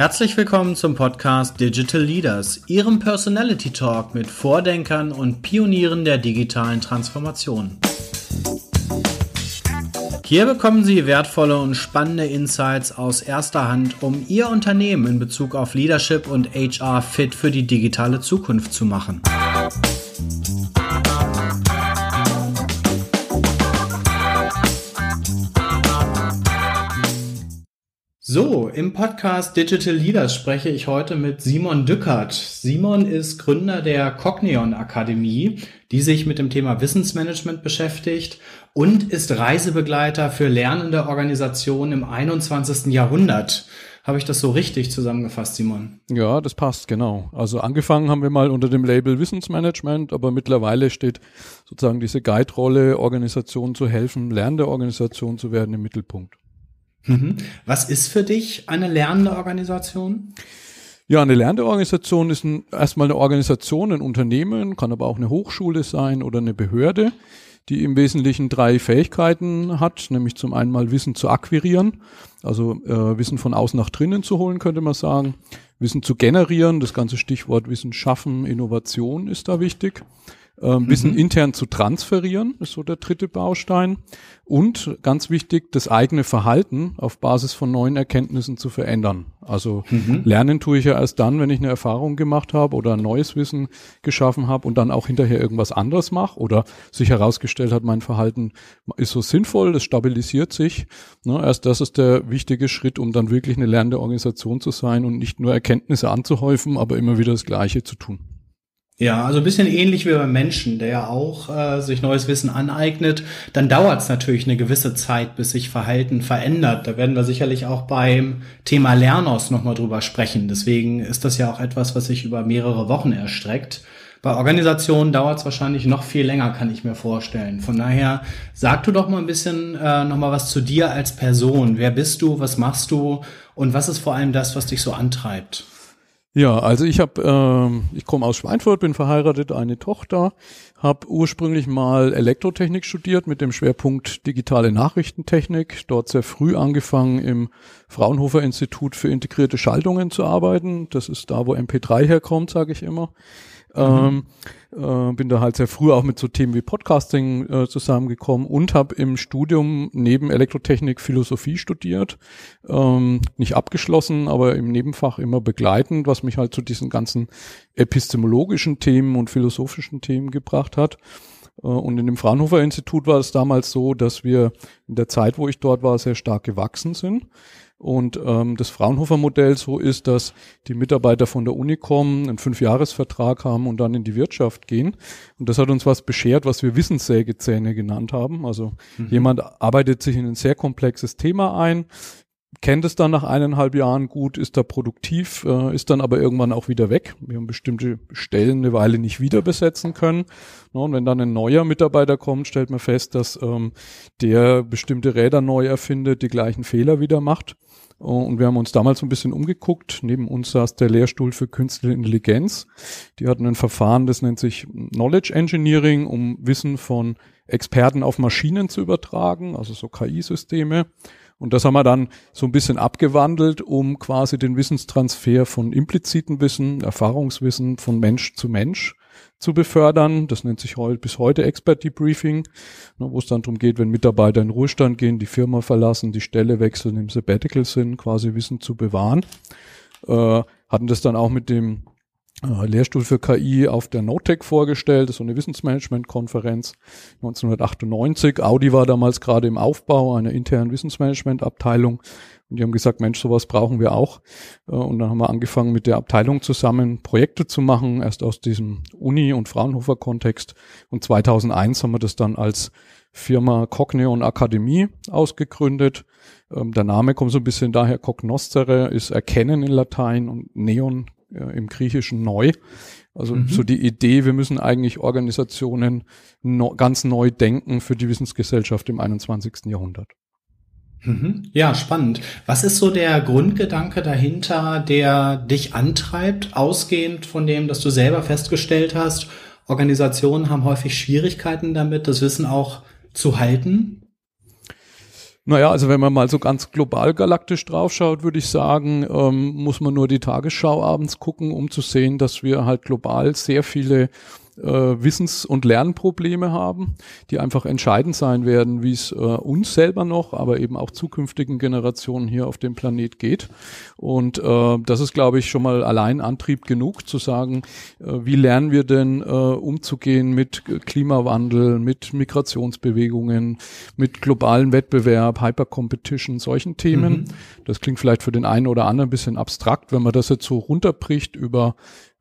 Herzlich willkommen zum Podcast Digital Leaders, Ihrem Personality Talk mit Vordenkern und Pionieren der digitalen Transformation. Hier bekommen Sie wertvolle und spannende Insights aus erster Hand, um Ihr Unternehmen in Bezug auf Leadership und HR fit für die digitale Zukunft zu machen. So, im Podcast Digital Leaders spreche ich heute mit Simon Dückert. Simon ist Gründer der Cognion Akademie, die sich mit dem Thema Wissensmanagement beschäftigt und ist Reisebegleiter für lernende Organisationen im 21. Jahrhundert. Habe ich das so richtig zusammengefasst, Simon? Ja, das passt, genau. Also angefangen haben wir mal unter dem Label Wissensmanagement, aber mittlerweile steht sozusagen diese Guide-Rolle, Organisationen zu helfen, lernende Organisationen zu werden im Mittelpunkt. Mhm. Was ist für dich eine lernende Organisation? Ja, eine lernende Organisation ist ein, erstmal eine Organisation, ein Unternehmen, kann aber auch eine Hochschule sein oder eine Behörde, die im Wesentlichen drei Fähigkeiten hat, nämlich zum einen mal Wissen zu akquirieren, also äh, Wissen von außen nach drinnen zu holen, könnte man sagen, Wissen zu generieren, das ganze Stichwort Wissen schaffen, Innovation ist da wichtig ähm, mhm. Wissen intern zu transferieren, ist so der dritte Baustein. Und ganz wichtig, das eigene Verhalten auf Basis von neuen Erkenntnissen zu verändern. Also mhm. lernen tue ich ja erst dann, wenn ich eine Erfahrung gemacht habe oder ein neues Wissen geschaffen habe und dann auch hinterher irgendwas anderes mache oder sich herausgestellt hat, mein Verhalten ist so sinnvoll, es stabilisiert sich. Ne, erst das ist der wichtige Schritt, um dann wirklich eine lernende Organisation zu sein und nicht nur Erkenntnisse anzuhäufen, aber immer wieder das Gleiche zu tun. Ja, also ein bisschen ähnlich wie beim Menschen, der ja auch äh, sich neues Wissen aneignet. Dann dauert es natürlich eine gewisse Zeit, bis sich Verhalten verändert. Da werden wir sicherlich auch beim Thema Lernos nochmal drüber sprechen. Deswegen ist das ja auch etwas, was sich über mehrere Wochen erstreckt. Bei Organisationen dauert es wahrscheinlich noch viel länger, kann ich mir vorstellen. Von daher sag du doch mal ein bisschen äh, nochmal was zu dir als Person. Wer bist du? Was machst du? Und was ist vor allem das, was dich so antreibt? Ja, also ich habe, ähm, ich komme aus Schweinfurt, bin verheiratet, eine Tochter, habe ursprünglich mal Elektrotechnik studiert mit dem Schwerpunkt digitale Nachrichtentechnik. Dort sehr früh angefangen im Fraunhofer Institut für integrierte Schaltungen zu arbeiten. Das ist da, wo MP3 herkommt, sage ich immer. Mhm. Ähm, äh, bin da halt sehr früh auch mit so Themen wie Podcasting äh, zusammengekommen und habe im Studium neben Elektrotechnik Philosophie studiert. Ähm, nicht abgeschlossen, aber im Nebenfach immer begleitend, was mich halt zu diesen ganzen epistemologischen Themen und philosophischen Themen gebracht hat. Äh, und in dem Fraunhofer Institut war es damals so, dass wir in der Zeit, wo ich dort war, sehr stark gewachsen sind. Und ähm, das Fraunhofer-Modell so ist, dass die Mitarbeiter von der Uni kommen, einen Fünfjahresvertrag haben und dann in die Wirtschaft gehen. Und das hat uns was beschert, was wir Wissenssägezähne genannt haben. Also mhm. jemand arbeitet sich in ein sehr komplexes Thema ein, kennt es dann nach eineinhalb Jahren gut, ist da produktiv, äh, ist dann aber irgendwann auch wieder weg. Wir haben bestimmte Stellen eine Weile nicht wieder besetzen können. Ja, und wenn dann ein neuer Mitarbeiter kommt, stellt man fest, dass ähm, der bestimmte Räder neu erfindet, die gleichen Fehler wieder macht. Und wir haben uns damals ein bisschen umgeguckt. Neben uns saß der Lehrstuhl für künstliche Intelligenz. Die hatten ein Verfahren, das nennt sich Knowledge Engineering, um Wissen von Experten auf Maschinen zu übertragen, also so KI-Systeme. Und das haben wir dann so ein bisschen abgewandelt, um quasi den Wissenstransfer von impliziten Wissen, Erfahrungswissen von Mensch zu Mensch zu befördern. Das nennt sich bis heute Expert Debriefing, ne, wo es dann darum geht, wenn Mitarbeiter in Ruhestand gehen, die Firma verlassen, die Stelle wechseln, im Sabbatical sind, quasi Wissen zu bewahren. Äh, hatten das dann auch mit dem Lehrstuhl für KI auf der Notec vorgestellt, das ist so eine Wissensmanagement-Konferenz 1998. Audi war damals gerade im Aufbau einer internen Wissensmanagement-Abteilung und die haben gesagt, Mensch, sowas brauchen wir auch. Äh, und dann haben wir angefangen, mit der Abteilung zusammen Projekte zu machen, erst aus diesem Uni- und Fraunhofer-Kontext. Und 2001 haben wir das dann als Firma Cogneon Akademie ausgegründet. Ähm, der Name kommt so ein bisschen daher, cognoscere ist erkennen in Latein und Neon äh, im Griechischen neu. Also mhm. so die Idee, wir müssen eigentlich Organisationen no, ganz neu denken für die Wissensgesellschaft im 21. Jahrhundert. Mhm. Ja, spannend. Was ist so der Grundgedanke dahinter, der dich antreibt, ausgehend von dem, dass du selber festgestellt hast, Organisationen haben häufig Schwierigkeiten damit, das Wissen auch zu halten? Naja, also wenn man mal so ganz global galaktisch draufschaut, würde ich sagen, ähm, muss man nur die Tagesschau abends gucken, um zu sehen, dass wir halt global sehr viele äh, Wissens- und Lernprobleme haben, die einfach entscheidend sein werden, wie es äh, uns selber noch, aber eben auch zukünftigen Generationen hier auf dem Planet geht. Und äh, das ist, glaube ich, schon mal allein Antrieb genug zu sagen, äh, wie lernen wir denn äh, umzugehen mit Klimawandel, mit Migrationsbewegungen, mit globalen Wettbewerb, Hypercompetition, solchen Themen. Mhm. Das klingt vielleicht für den einen oder anderen ein bisschen abstrakt, wenn man das jetzt so runterbricht über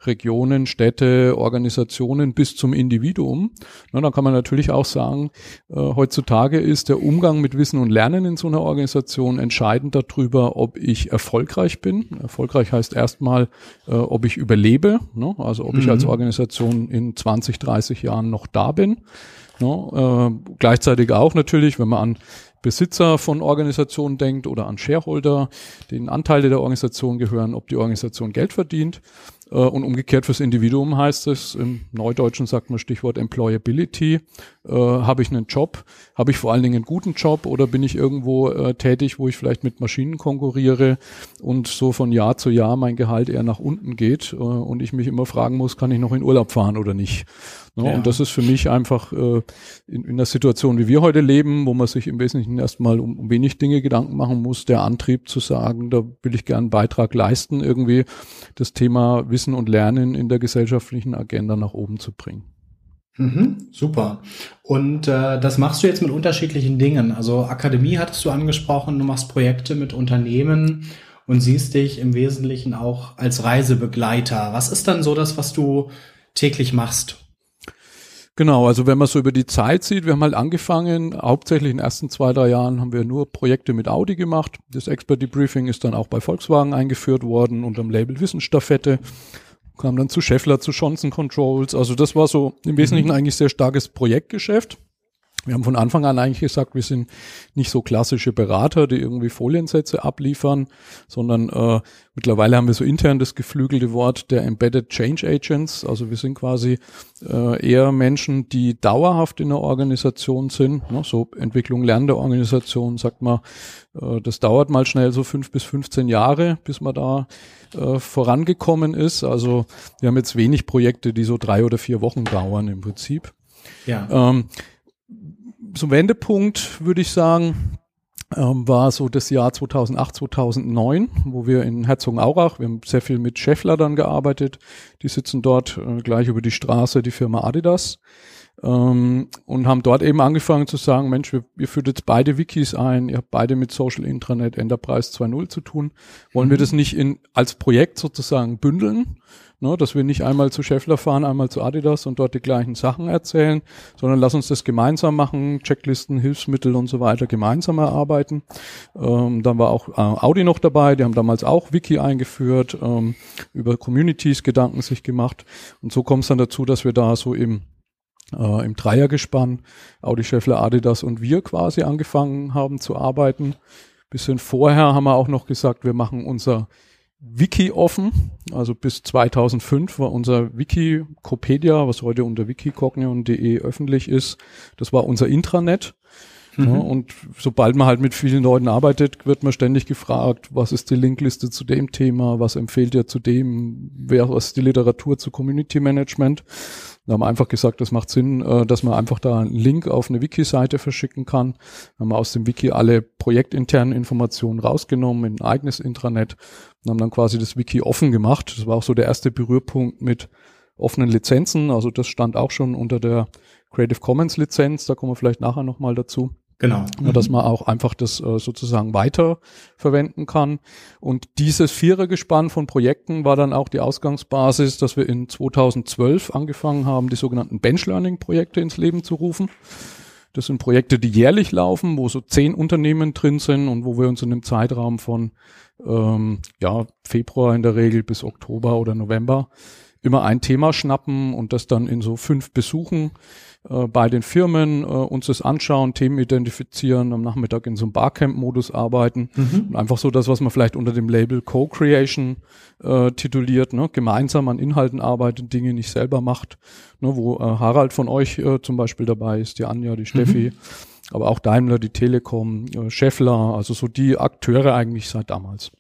Regionen, Städte, Organisationen bis zum Individuum. Na, dann kann man natürlich auch sagen, äh, heutzutage ist der Umgang mit Wissen und Lernen in so einer Organisation entscheidend darüber, ob ich erfolgreich bin. Erfolgreich heißt erstmal, äh, ob ich überlebe, ne? also ob mhm. ich als Organisation in 20, 30 Jahren noch da bin. Ne? Äh, gleichzeitig auch natürlich, wenn man an Besitzer von Organisationen denkt oder an Shareholder, denen Anteile der Organisation gehören, ob die Organisation Geld verdient. Äh, und umgekehrt fürs Individuum heißt es, im Neudeutschen sagt man Stichwort Employability, äh, habe ich einen Job, habe ich vor allen Dingen einen guten Job oder bin ich irgendwo äh, tätig, wo ich vielleicht mit Maschinen konkurriere und so von Jahr zu Jahr mein Gehalt eher nach unten geht äh, und ich mich immer fragen muss, kann ich noch in Urlaub fahren oder nicht. Ja, ja. Und das ist für mich einfach äh, in, in der Situation, wie wir heute leben, wo man sich im Wesentlichen erstmal um, um wenig Dinge Gedanken machen muss, der Antrieb zu sagen, da will ich gern einen Beitrag leisten, irgendwie das Thema Wissen und Lernen in der gesellschaftlichen Agenda nach oben zu bringen. Mhm, super. Und äh, das machst du jetzt mit unterschiedlichen Dingen. Also Akademie hattest du angesprochen, du machst Projekte mit Unternehmen und siehst dich im Wesentlichen auch als Reisebegleiter. Was ist dann so das, was du täglich machst? Genau, also wenn man so über die Zeit sieht, wir haben halt angefangen, hauptsächlich in den ersten zwei, drei Jahren haben wir nur Projekte mit Audi gemacht. Das Expert Debriefing ist dann auch bei Volkswagen eingeführt worden unter dem Label Wissensstaffette. Kam dann zu Scheffler, zu Johnson Controls. Also das war so im Wesentlichen mhm. eigentlich sehr starkes Projektgeschäft. Wir haben von Anfang an eigentlich gesagt, wir sind nicht so klassische Berater, die irgendwie Foliensätze abliefern, sondern äh, mittlerweile haben wir so intern das geflügelte Wort der Embedded Change Agents. Also wir sind quasi äh, eher Menschen, die dauerhaft in der Organisation sind. Ne? So Entwicklung lernende Organisation, sagt man, äh, das dauert mal schnell so fünf bis 15 Jahre, bis man da äh, vorangekommen ist. Also wir haben jetzt wenig Projekte, die so drei oder vier Wochen dauern im Prinzip. Ja. Ähm, so Wendepunkt, würde ich sagen, ähm, war so das Jahr 2008, 2009, wo wir in Herzogenaurach, wir haben sehr viel mit Scheffler dann gearbeitet, die sitzen dort äh, gleich über die Straße, die Firma Adidas, ähm, und haben dort eben angefangen zu sagen, Mensch, wir, ihr führt jetzt beide Wikis ein, ihr habt beide mit Social Intranet Enterprise 2.0 zu tun, wollen mhm. wir das nicht in, als Projekt sozusagen bündeln Ne, dass wir nicht einmal zu Scheffler fahren, einmal zu Adidas und dort die gleichen Sachen erzählen, sondern lass uns das gemeinsam machen, Checklisten, Hilfsmittel und so weiter gemeinsam erarbeiten. Ähm, dann war auch äh, Audi noch dabei, die haben damals auch Wiki eingeführt, ähm, über Communities Gedanken sich gemacht und so kommt es dann dazu, dass wir da so im äh, im Dreiergespann Audi, Scheffler, Adidas und wir quasi angefangen haben zu arbeiten. Bisschen vorher haben wir auch noch gesagt, wir machen unser Wiki offen. Also bis 2005 war unser Wikicopedia, was heute unter wikicognion.de öffentlich ist, das war unser Intranet. Mhm. Ja, und sobald man halt mit vielen Leuten arbeitet, wird man ständig gefragt, was ist die Linkliste zu dem Thema, was empfiehlt ihr zu dem, wer, was ist die Literatur zu Community Management. Wir haben einfach gesagt, das macht Sinn, äh, dass man einfach da einen Link auf eine Wiki-Seite verschicken kann. Wir haben aus dem Wiki alle projektinternen Informationen rausgenommen in ein eigenes Intranet und haben dann quasi das Wiki offen gemacht. Das war auch so der erste Berührpunkt mit offenen Lizenzen. Also das stand auch schon unter der Creative Commons Lizenz. Da kommen wir vielleicht nachher nochmal dazu. Genau. Mhm. Dass man auch einfach das äh, sozusagen weiter verwenden kann. Und dieses Vierergespann von Projekten war dann auch die Ausgangsbasis, dass wir in 2012 angefangen haben, die sogenannten Bench Learning Projekte ins Leben zu rufen. Das sind Projekte, die jährlich laufen, wo so zehn Unternehmen drin sind und wo wir uns in einem Zeitraum von ähm, ja, Februar in der Regel bis Oktober oder November immer ein Thema schnappen und das dann in so fünf Besuchen äh, bei den Firmen äh, uns das anschauen, Themen identifizieren, am Nachmittag in so einem Barcamp-Modus arbeiten. Mhm. Und einfach so das, was man vielleicht unter dem Label Co-Creation äh, tituliert, ne? gemeinsam an Inhalten arbeitet, Dinge nicht selber macht, ne? wo äh, Harald von euch äh, zum Beispiel dabei ist, die Anja, die Steffi. Mhm aber auch Daimler, die Telekom, äh, Scheffler, also so die Akteure eigentlich seit damals.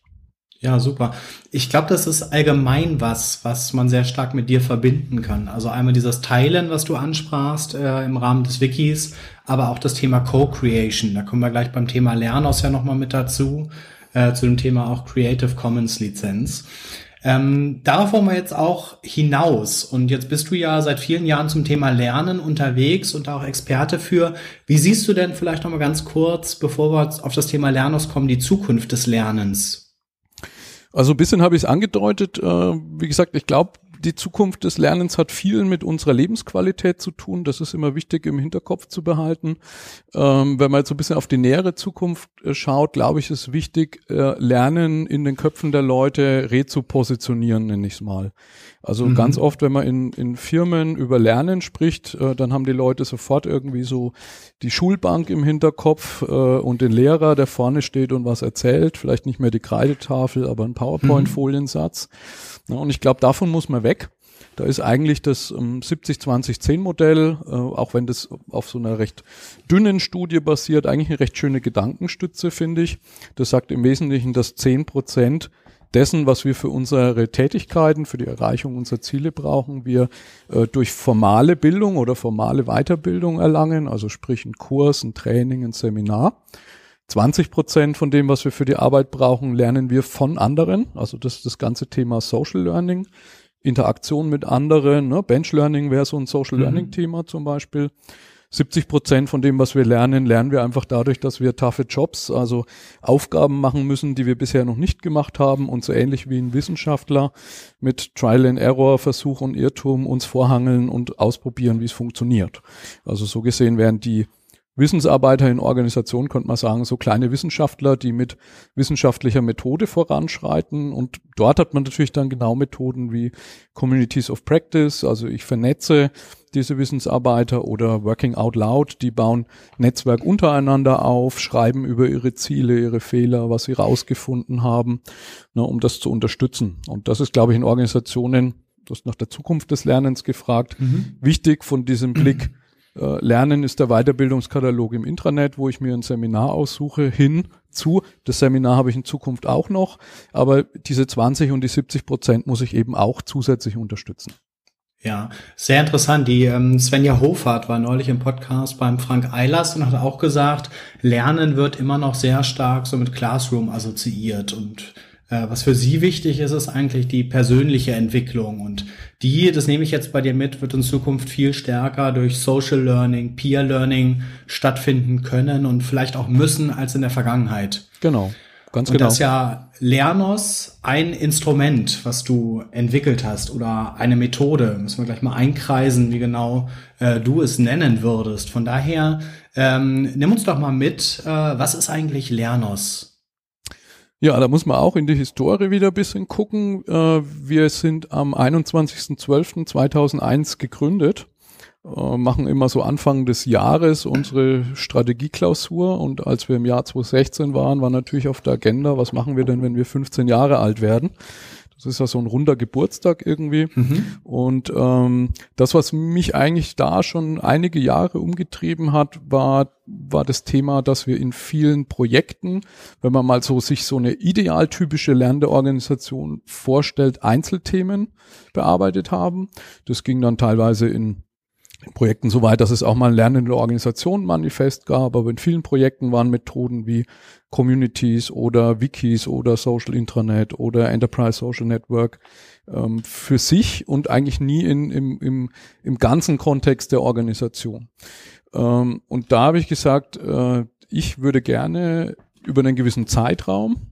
Ja, super. Ich glaube, das ist allgemein was, was man sehr stark mit dir verbinden kann. Also einmal dieses Teilen, was du ansprachst äh, im Rahmen des Wikis, aber auch das Thema Co-Creation. Da kommen wir gleich beim Thema Lernos ja nochmal mit dazu, äh, zu dem Thema auch Creative Commons Lizenz. Ähm, darauf wollen wir jetzt auch hinaus. Und jetzt bist du ja seit vielen Jahren zum Thema Lernen unterwegs und auch Experte für. Wie siehst du denn vielleicht noch mal ganz kurz, bevor wir auf das Thema Lernos kommen, die Zukunft des Lernens? Also ein bisschen habe ich es angedeutet. Äh, wie gesagt, ich glaube, die Zukunft des Lernens hat viel mit unserer Lebensqualität zu tun. Das ist immer wichtig im Hinterkopf zu behalten. Ähm, wenn man jetzt so ein bisschen auf die nähere Zukunft äh, schaut, glaube ich, ist wichtig, äh, Lernen in den Köpfen der Leute rezupositionieren, nenne ich es mal. Also mhm. ganz oft, wenn man in, in Firmen über Lernen spricht, äh, dann haben die Leute sofort irgendwie so die Schulbank im Hinterkopf äh, und den Lehrer, der vorne steht und was erzählt. Vielleicht nicht mehr die Kreidetafel, aber ein PowerPoint-Foliensatz. Mhm. Ja, und ich glaube, davon muss man weg. Da ist eigentlich das ähm, 70-20-10-Modell, äh, auch wenn das auf so einer recht dünnen Studie basiert, eigentlich eine recht schöne Gedankenstütze, finde ich. Das sagt im Wesentlichen, dass 10 Prozent dessen, was wir für unsere Tätigkeiten, für die Erreichung unserer Ziele brauchen, wir äh, durch formale Bildung oder formale Weiterbildung erlangen, also sprich ein Kurs, ein Training, ein Seminar. 20 Prozent von dem, was wir für die Arbeit brauchen, lernen wir von anderen. Also das ist das ganze Thema Social Learning, Interaktion mit anderen. Ne? Bench Learning wäre so ein Social mhm. Learning Thema zum Beispiel. 70 Prozent von dem, was wir lernen, lernen wir einfach dadurch, dass wir taffe Jobs, also Aufgaben machen müssen, die wir bisher noch nicht gemacht haben und so ähnlich wie ein Wissenschaftler mit Trial and Error, Versuch und Irrtum uns vorhangeln und ausprobieren, wie es funktioniert. Also so gesehen werden die Wissensarbeiter in Organisationen, könnte man sagen, so kleine Wissenschaftler, die mit wissenschaftlicher Methode voranschreiten. Und dort hat man natürlich dann genau Methoden wie Communities of Practice, also ich vernetze diese Wissensarbeiter oder Working Out Loud, die bauen Netzwerk untereinander auf, schreiben über ihre Ziele, ihre Fehler, was sie rausgefunden haben, ne, um das zu unterstützen. Und das ist, glaube ich, in Organisationen, du hast nach der Zukunft des Lernens gefragt, mhm. wichtig von diesem Blick, Lernen ist der Weiterbildungskatalog im Intranet, wo ich mir ein Seminar aussuche, hin zu. Das Seminar habe ich in Zukunft auch noch, aber diese 20 und die 70 Prozent muss ich eben auch zusätzlich unterstützen. Ja, sehr interessant. Die ähm, Svenja Hofart war neulich im Podcast beim Frank Eilers und hat auch gesagt, Lernen wird immer noch sehr stark so mit Classroom assoziiert und äh, was für sie wichtig ist, ist eigentlich die persönliche Entwicklung. Und die, das nehme ich jetzt bei dir mit, wird in Zukunft viel stärker durch Social Learning, Peer Learning stattfinden können und vielleicht auch müssen als in der Vergangenheit. Genau. Ganz und genau. das ist ja Lernos ein Instrument, was du entwickelt hast oder eine Methode. Müssen wir gleich mal einkreisen, wie genau äh, du es nennen würdest. Von daher, ähm, nimm uns doch mal mit, äh, was ist eigentlich Lernos? Ja, da muss man auch in die Historie wieder ein bisschen gucken. Äh, wir sind am 21.12.2001 gegründet, äh, machen immer so Anfang des Jahres unsere Strategieklausur und als wir im Jahr 2016 waren, war natürlich auf der Agenda, was machen wir denn, wenn wir 15 Jahre alt werden? Das ist ja so ein runder Geburtstag irgendwie. Mhm. Und ähm, das, was mich eigentlich da schon einige Jahre umgetrieben hat, war, war das Thema, dass wir in vielen Projekten, wenn man mal so sich so eine idealtypische lernende Organisation vorstellt, Einzelthemen bearbeitet haben. Das ging dann teilweise in Projekten so weit, dass es auch mal ein lernende Organisation Manifest gab, aber in vielen Projekten waren Methoden wie Communities oder Wikis oder Social Intranet oder Enterprise Social Network ähm, für sich und eigentlich nie in, im, im, im ganzen Kontext der Organisation. Ähm, und da habe ich gesagt, äh, ich würde gerne über einen gewissen Zeitraum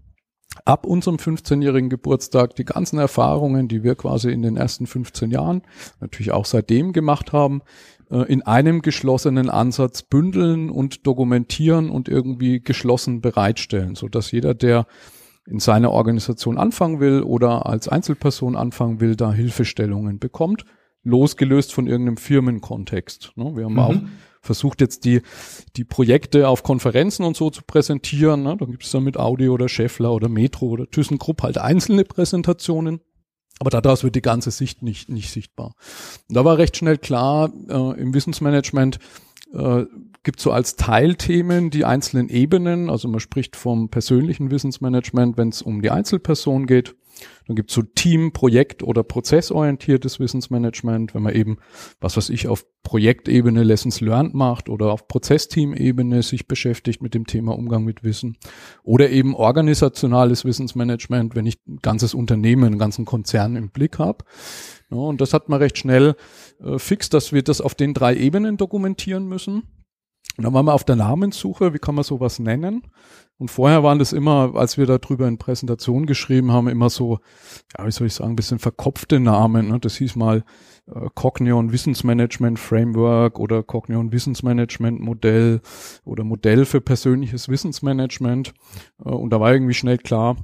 ab unserem 15-jährigen Geburtstag die ganzen Erfahrungen, die wir quasi in den ersten 15 Jahren, natürlich auch seitdem gemacht haben, äh, in einem geschlossenen Ansatz bündeln und dokumentieren und irgendwie geschlossen bereitstellen, so dass jeder, der in seiner Organisation anfangen will oder als Einzelperson anfangen will, da Hilfestellungen bekommt, losgelöst von irgendeinem Firmenkontext. Ne? Wir haben mhm. auch versucht jetzt die, die Projekte auf Konferenzen und so zu präsentieren. Ne? Da gibt es dann mit Audi oder Scheffler oder Metro oder ThyssenKrupp halt einzelne Präsentationen. Aber daraus wird die ganze Sicht nicht, nicht sichtbar. Und da war recht schnell klar, äh, im Wissensmanagement äh, gibt so als Teilthemen die einzelnen Ebenen. Also man spricht vom persönlichen Wissensmanagement, wenn es um die Einzelperson geht. Dann gibt es so Team-, Projekt- oder prozessorientiertes Wissensmanagement, wenn man eben, was weiß ich, auf Projektebene Lessons Learned macht oder auf Prozessteam-Ebene sich beschäftigt mit dem Thema Umgang mit Wissen. Oder eben organisationales Wissensmanagement, wenn ich ein ganzes Unternehmen, einen ganzen Konzern im Blick habe. Ja, und das hat man recht schnell äh, fix, dass wir das auf den drei Ebenen dokumentieren müssen. Und dann waren wir auf der Namenssuche, wie kann man sowas nennen? Und vorher waren das immer, als wir darüber in Präsentationen geschrieben haben, immer so, ja, wie soll ich sagen, ein bisschen verkopfte Namen. Ne? Das hieß mal äh, Cognion Wissensmanagement Framework oder Cognion Wissensmanagement Modell oder Modell für persönliches Wissensmanagement. Äh, und da war irgendwie schnell klar,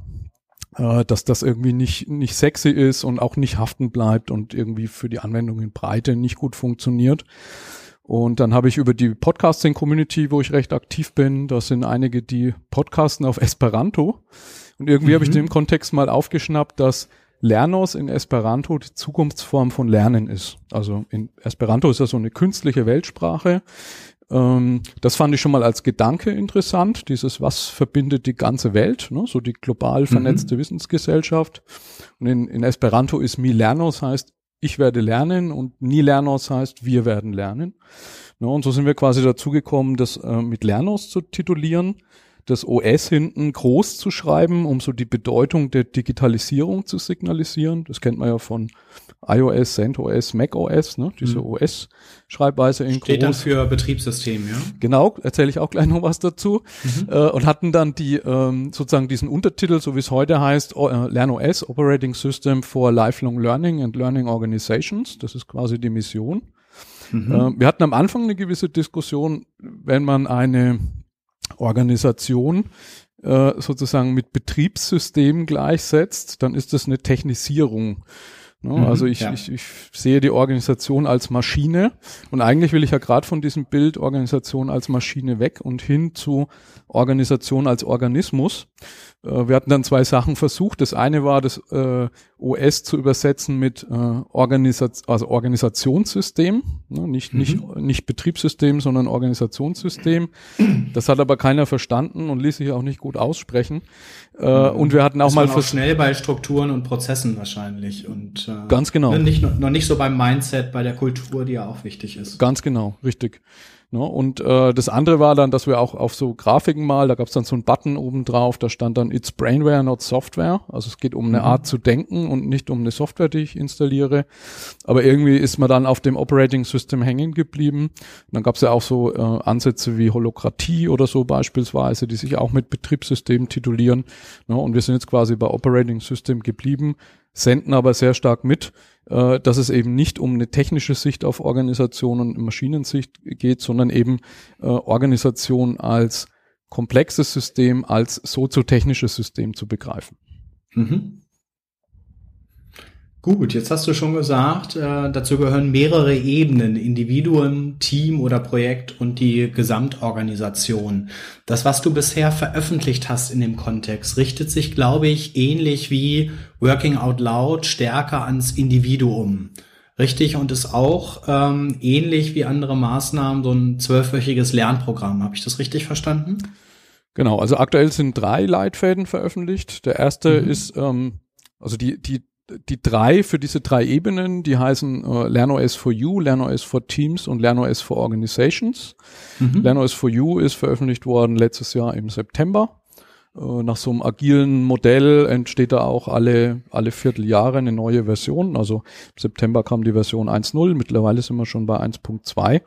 äh, dass das irgendwie nicht, nicht sexy ist und auch nicht haften bleibt und irgendwie für die Anwendung in Breite nicht gut funktioniert. Und dann habe ich über die Podcasting-Community, wo ich recht aktiv bin, da sind einige, die podcasten auf Esperanto. Und irgendwie mhm. habe ich den Kontext mal aufgeschnappt, dass Lernos in Esperanto die Zukunftsform von Lernen ist. Also in Esperanto ist ja so eine künstliche Weltsprache. Ähm, das fand ich schon mal als Gedanke interessant. Dieses, was verbindet die ganze Welt, ne? so die global vernetzte mhm. Wissensgesellschaft. Und in, in Esperanto ist Mi Lernos heißt ich werde lernen und nie Lernos heißt, wir werden lernen. Ja, und so sind wir quasi dazu gekommen, das äh, mit Lernos zu titulieren, das OS hinten groß zu schreiben, um so die Bedeutung der Digitalisierung zu signalisieren. Das kennt man ja von iOS, CentOS, macOS, ne? diese mhm. OS-Schreibweise in Steht groß. dann für Betriebssystem, ja? Genau, erzähle ich auch gleich noch was dazu. Mhm. Äh, und hatten dann die ähm, sozusagen diesen Untertitel, so wie es heute heißt, äh, LernOS, Operating System for Lifelong Learning and Learning Organizations. Das ist quasi die Mission. Mhm. Äh, wir hatten am Anfang eine gewisse Diskussion, wenn man eine Organisation äh, sozusagen mit Betriebssystem gleichsetzt, dann ist das eine Technisierung. Ne? Mhm, also ich, ja. ich, ich sehe die Organisation als Maschine und eigentlich will ich ja gerade von diesem Bild Organisation als Maschine weg und hin zu Organisation als Organismus. Äh, wir hatten dann zwei Sachen versucht. Das eine war, das äh, OS zu übersetzen mit äh, Organisation, also Organisationssystem, ne? nicht, mhm. nicht, nicht Betriebssystem, sondern Organisationssystem. Das hat aber keiner verstanden und ließ sich auch nicht gut aussprechen. Äh, mhm. Und wir hatten auch das mal auch schnell bei Strukturen und Prozessen wahrscheinlich und äh, ganz genau. Nicht, noch nicht so beim Mindset, bei der Kultur, die ja auch wichtig ist. Ganz genau, richtig. Ne? Und äh, das andere war dann, dass wir auch auf so Grafiken mal, da gab es dann so einen Button oben drauf, da stand dann It's Brainware, not Software. Also es geht um eine mhm. Art zu denken und nicht um eine Software, die ich installiere. Aber irgendwie ist man dann auf dem Operating System hängen geblieben. Und dann gab es ja auch so äh, Ansätze wie Holokratie oder so beispielsweise, die sich auch mit Betriebssystemen titulieren. Ne? Und wir sind jetzt quasi bei Operating System geblieben, senden aber sehr stark mit, äh, dass es eben nicht um eine technische Sicht auf Organisation und Maschinensicht geht, sondern eben äh, Organisation als komplexes System, als soziotechnisches System zu begreifen. Mhm. Gut, jetzt hast du schon gesagt, äh, dazu gehören mehrere Ebenen, Individuen, Team oder Projekt und die Gesamtorganisation. Das, was du bisher veröffentlicht hast in dem Kontext, richtet sich, glaube ich, ähnlich wie Working Out Loud stärker ans Individuum. Richtig, und ist auch ähm, ähnlich wie andere Maßnahmen so ein zwölfwöchiges Lernprogramm. Habe ich das richtig verstanden? Genau, also aktuell sind drei Leitfäden veröffentlicht. Der erste mhm. ist, ähm, also die, die die drei für diese drei Ebenen, die heißen äh, LernOS for You, LernOS for Teams und LernOS for Organizations. Mhm. LernOS for You ist veröffentlicht worden letztes Jahr im September. Äh, nach so einem agilen Modell entsteht da auch alle, alle Vierteljahre eine neue Version. Also im September kam die Version 1.0, mittlerweile sind wir schon bei 1.2.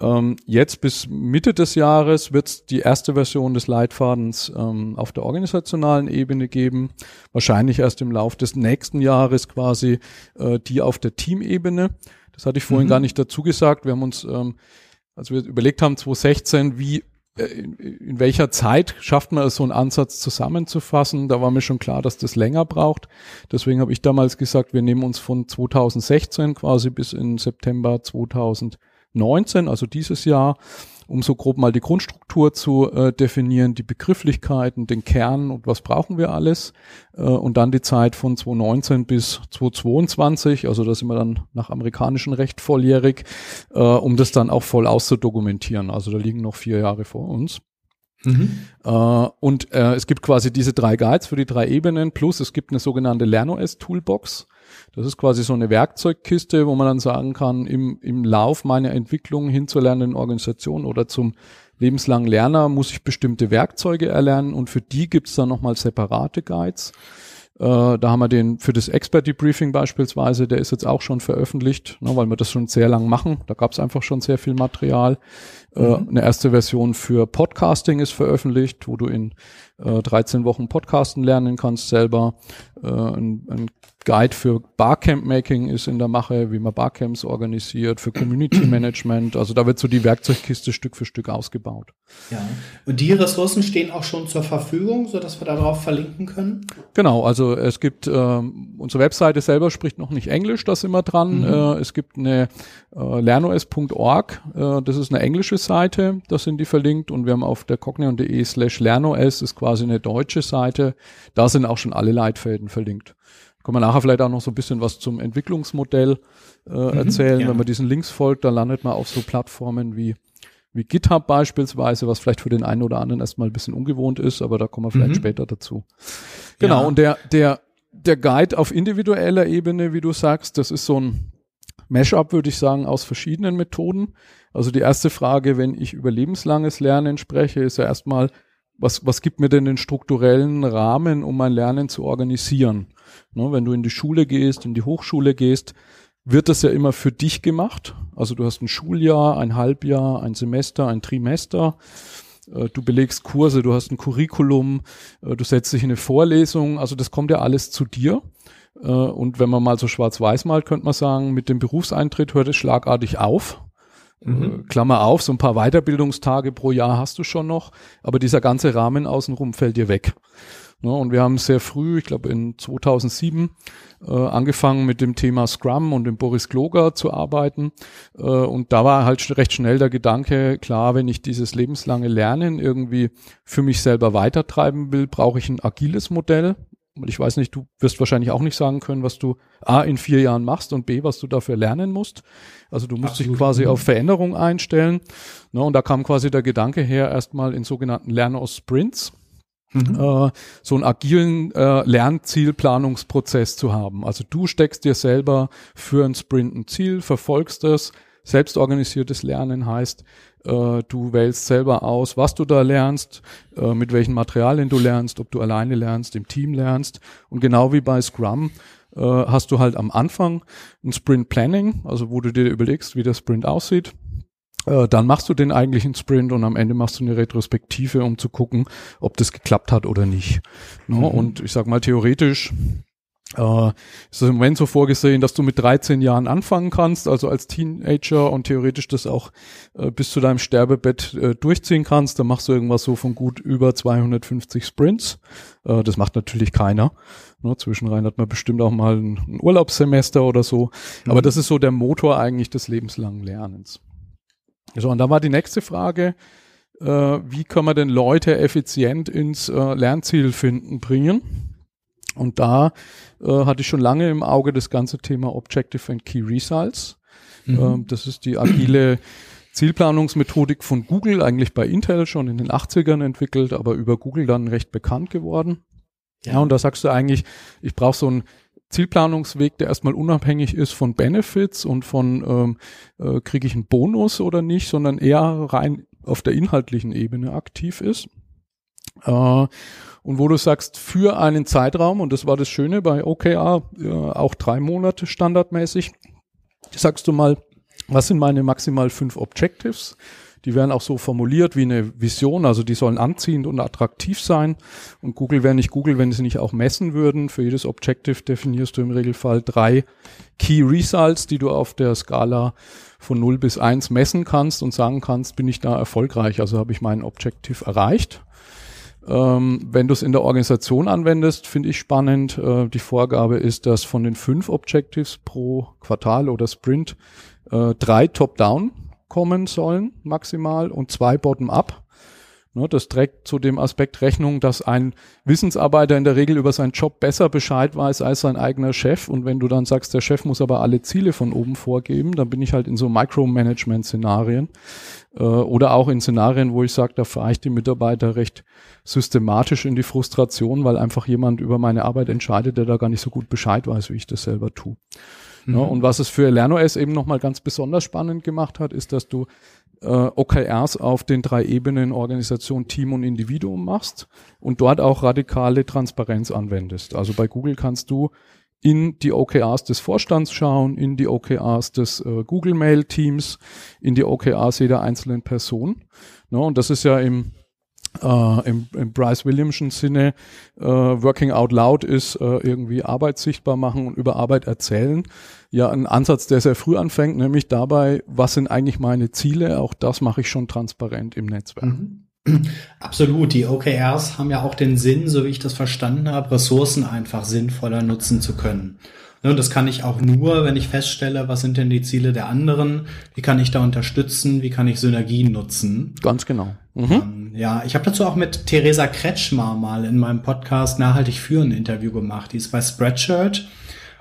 Ähm, jetzt bis Mitte des Jahres wird es die erste Version des Leitfadens ähm, auf der organisationalen Ebene geben. Wahrscheinlich erst im Lauf des nächsten Jahres quasi äh, die auf der Teamebene. Das hatte ich vorhin mhm. gar nicht dazu gesagt. Wir haben uns, ähm, als wir überlegt haben, 2016, wie in, in welcher Zeit schafft man es, so einen Ansatz zusammenzufassen? Da war mir schon klar, dass das länger braucht. Deswegen habe ich damals gesagt, wir nehmen uns von 2016 quasi bis in September 2000 2019, also dieses Jahr, um so grob mal die Grundstruktur zu äh, definieren, die Begrifflichkeiten, den Kern und was brauchen wir alles. Äh, und dann die Zeit von 2019 bis 2022, also da sind wir dann nach amerikanischem Recht volljährig, äh, um das dann auch voll auszudokumentieren. Also da liegen noch vier Jahre vor uns. Mhm. Äh, und äh, es gibt quasi diese drei Guides für die drei Ebenen, plus es gibt eine sogenannte LernOS-Toolbox. Das ist quasi so eine Werkzeugkiste, wo man dann sagen kann, im, im Lauf meiner Entwicklung hin zur lernenden Organisation oder zum lebenslangen Lerner muss ich bestimmte Werkzeuge erlernen und für die gibt es dann nochmal separate Guides. Äh, da haben wir den für das Expert Debriefing beispielsweise, der ist jetzt auch schon veröffentlicht, ne, weil wir das schon sehr lang machen. Da gab es einfach schon sehr viel Material. Äh, mhm. eine erste Version für Podcasting ist veröffentlicht, wo du in äh, 13 Wochen Podcasten lernen kannst selber. Äh, ein, ein Guide für Barcamp-Making ist in der Mache, wie man Barcamps organisiert, für Community-Management. Also da wird so die Werkzeugkiste Stück für Stück ausgebaut. Ja, und die Ressourcen stehen auch schon zur Verfügung, so dass wir darauf verlinken können? Genau, also es gibt, ähm, unsere Webseite selber spricht noch nicht Englisch, da sind wir dran. Mhm. Äh, es gibt eine äh, lernos.org, äh, das ist eine englische Seite, da sind die verlinkt und wir haben auf der cognion.de slash lernos ist quasi eine deutsche Seite, da sind auch schon alle Leitfäden verlinkt. Können wir nachher vielleicht auch noch so ein bisschen was zum Entwicklungsmodell äh, mhm, erzählen. Ja. Wenn man diesen Links folgt, dann landet man auf so Plattformen wie, wie GitHub beispielsweise, was vielleicht für den einen oder anderen erstmal ein bisschen ungewohnt ist, aber da kommen wir vielleicht mhm. später dazu. Genau, ja. und der, der, der Guide auf individueller Ebene, wie du sagst, das ist so ein Mashup, würde ich sagen, aus verschiedenen Methoden. Also die erste Frage, wenn ich über lebenslanges Lernen spreche, ist ja erstmal, was, was gibt mir denn den strukturellen Rahmen, um mein Lernen zu organisieren? Ne, wenn du in die Schule gehst, in die Hochschule gehst, wird das ja immer für dich gemacht. Also du hast ein Schuljahr, ein Halbjahr, ein Semester, ein Trimester. Äh, du belegst Kurse, du hast ein Curriculum, äh, du setzt dich in eine Vorlesung. Also das kommt ja alles zu dir. Äh, und wenn man mal so schwarz-weiß malt, könnte man sagen, mit dem Berufseintritt hört es schlagartig auf. Mhm. Klammer auf, so ein paar Weiterbildungstage pro Jahr hast du schon noch, aber dieser ganze Rahmen außenrum fällt dir weg. Ne, und wir haben sehr früh, ich glaube in 2007, äh, angefangen mit dem Thema Scrum und dem Boris Kloger zu arbeiten. Äh, und da war halt recht schnell der Gedanke, klar, wenn ich dieses lebenslange Lernen irgendwie für mich selber weitertreiben will, brauche ich ein agiles Modell. Ich weiß nicht, du wirst wahrscheinlich auch nicht sagen können, was du A in vier Jahren machst und B, was du dafür lernen musst. Also du musst Absolut. dich quasi auf Veränderung einstellen. Ne, und da kam quasi der Gedanke her, erstmal in sogenannten Lernaus-Sprints Mhm. Äh, so einen agilen äh, Lernzielplanungsprozess zu haben. Also du steckst dir selber für einen Sprint ein Ziel, verfolgst es. Selbstorganisiertes Lernen heißt, äh, du wählst selber aus, was du da lernst, äh, mit welchen Materialien du lernst, ob du alleine lernst, im Team lernst. Und genau wie bei Scrum äh, hast du halt am Anfang ein Sprint Planning, also wo du dir überlegst, wie der Sprint aussieht äh, dann machst du den eigentlichen Sprint und am Ende machst du eine Retrospektive, um zu gucken, ob das geklappt hat oder nicht. Ne? Mhm. Und ich sag mal theoretisch äh, ist im Moment so vorgesehen, dass du mit 13 Jahren anfangen kannst, also als Teenager und theoretisch das auch äh, bis zu deinem Sterbebett äh, durchziehen kannst. Dann machst du irgendwas so von gut über 250 Sprints. Äh, das macht natürlich keiner. Ne, zwischenrein hat man bestimmt auch mal ein, ein Urlaubssemester oder so. Mhm. Aber das ist so der Motor eigentlich des lebenslangen Lernens. So, und da war die nächste Frage, äh, wie kann man denn Leute effizient ins äh, Lernziel finden bringen? Und da äh, hatte ich schon lange im Auge das ganze Thema Objective and Key Results. Mhm. Ähm, das ist die agile Zielplanungsmethodik von Google, eigentlich bei Intel schon in den 80ern entwickelt, aber über Google dann recht bekannt geworden. Ja, ja und da sagst du eigentlich, ich brauche so ein Zielplanungsweg, der erstmal unabhängig ist von Benefits und von ähm, äh, kriege ich einen Bonus oder nicht, sondern eher rein auf der inhaltlichen Ebene aktiv ist. Äh, und wo du sagst, für einen Zeitraum, und das war das Schöne bei OKR, äh, auch drei Monate standardmäßig, sagst du mal, was sind meine maximal fünf Objectives? Die werden auch so formuliert wie eine Vision, also die sollen anziehend und attraktiv sein. Und Google wäre nicht Google, wenn sie nicht auch messen würden. Für jedes Objective definierst du im Regelfall drei Key Results, die du auf der Skala von 0 bis 1 messen kannst und sagen kannst, bin ich da erfolgreich, also habe ich meinen Objective erreicht. Ähm, wenn du es in der Organisation anwendest, finde ich spannend. Äh, die Vorgabe ist, dass von den fünf Objectives pro Quartal oder Sprint äh, drei Top-Down kommen sollen, maximal, und zwei bottom-up. Ne, das trägt zu dem Aspekt Rechnung, dass ein Wissensarbeiter in der Regel über seinen Job besser Bescheid weiß als sein eigener Chef. Und wenn du dann sagst, der Chef muss aber alle Ziele von oben vorgeben, dann bin ich halt in so Micromanagement-Szenarien oder auch in Szenarien, wo ich sage, da fahre ich die Mitarbeiter recht systematisch in die Frustration, weil einfach jemand über meine Arbeit entscheidet, der da gar nicht so gut Bescheid weiß, wie ich das selber tue. Mhm. Ja, und was es für LernOS eben nochmal ganz besonders spannend gemacht hat, ist, dass du äh, OKRs auf den drei Ebenen Organisation, Team und Individuum machst und dort auch radikale Transparenz anwendest. Also bei Google kannst du in die OKRs des Vorstands schauen, in die OKRs des äh, Google Mail Teams, in die OKRs jeder einzelnen Person. No, und das ist ja im äh, im, im Bryce Williamson Sinne äh, Working Out Loud ist äh, irgendwie Arbeit sichtbar machen und über Arbeit erzählen. Ja, ein Ansatz, der sehr früh anfängt, nämlich dabei, was sind eigentlich meine Ziele? Auch das mache ich schon transparent im Netzwerk. Mhm. Absolut. Die OKRs haben ja auch den Sinn, so wie ich das verstanden habe, Ressourcen einfach sinnvoller nutzen zu können. Und das kann ich auch nur, wenn ich feststelle, was sind denn die Ziele der anderen, wie kann ich da unterstützen, wie kann ich Synergien nutzen. Ganz genau. Mhm. Ähm, ja, ich habe dazu auch mit Theresa Kretschmar mal in meinem Podcast Nachhaltig führen Interview gemacht. Die ist bei Spreadshirt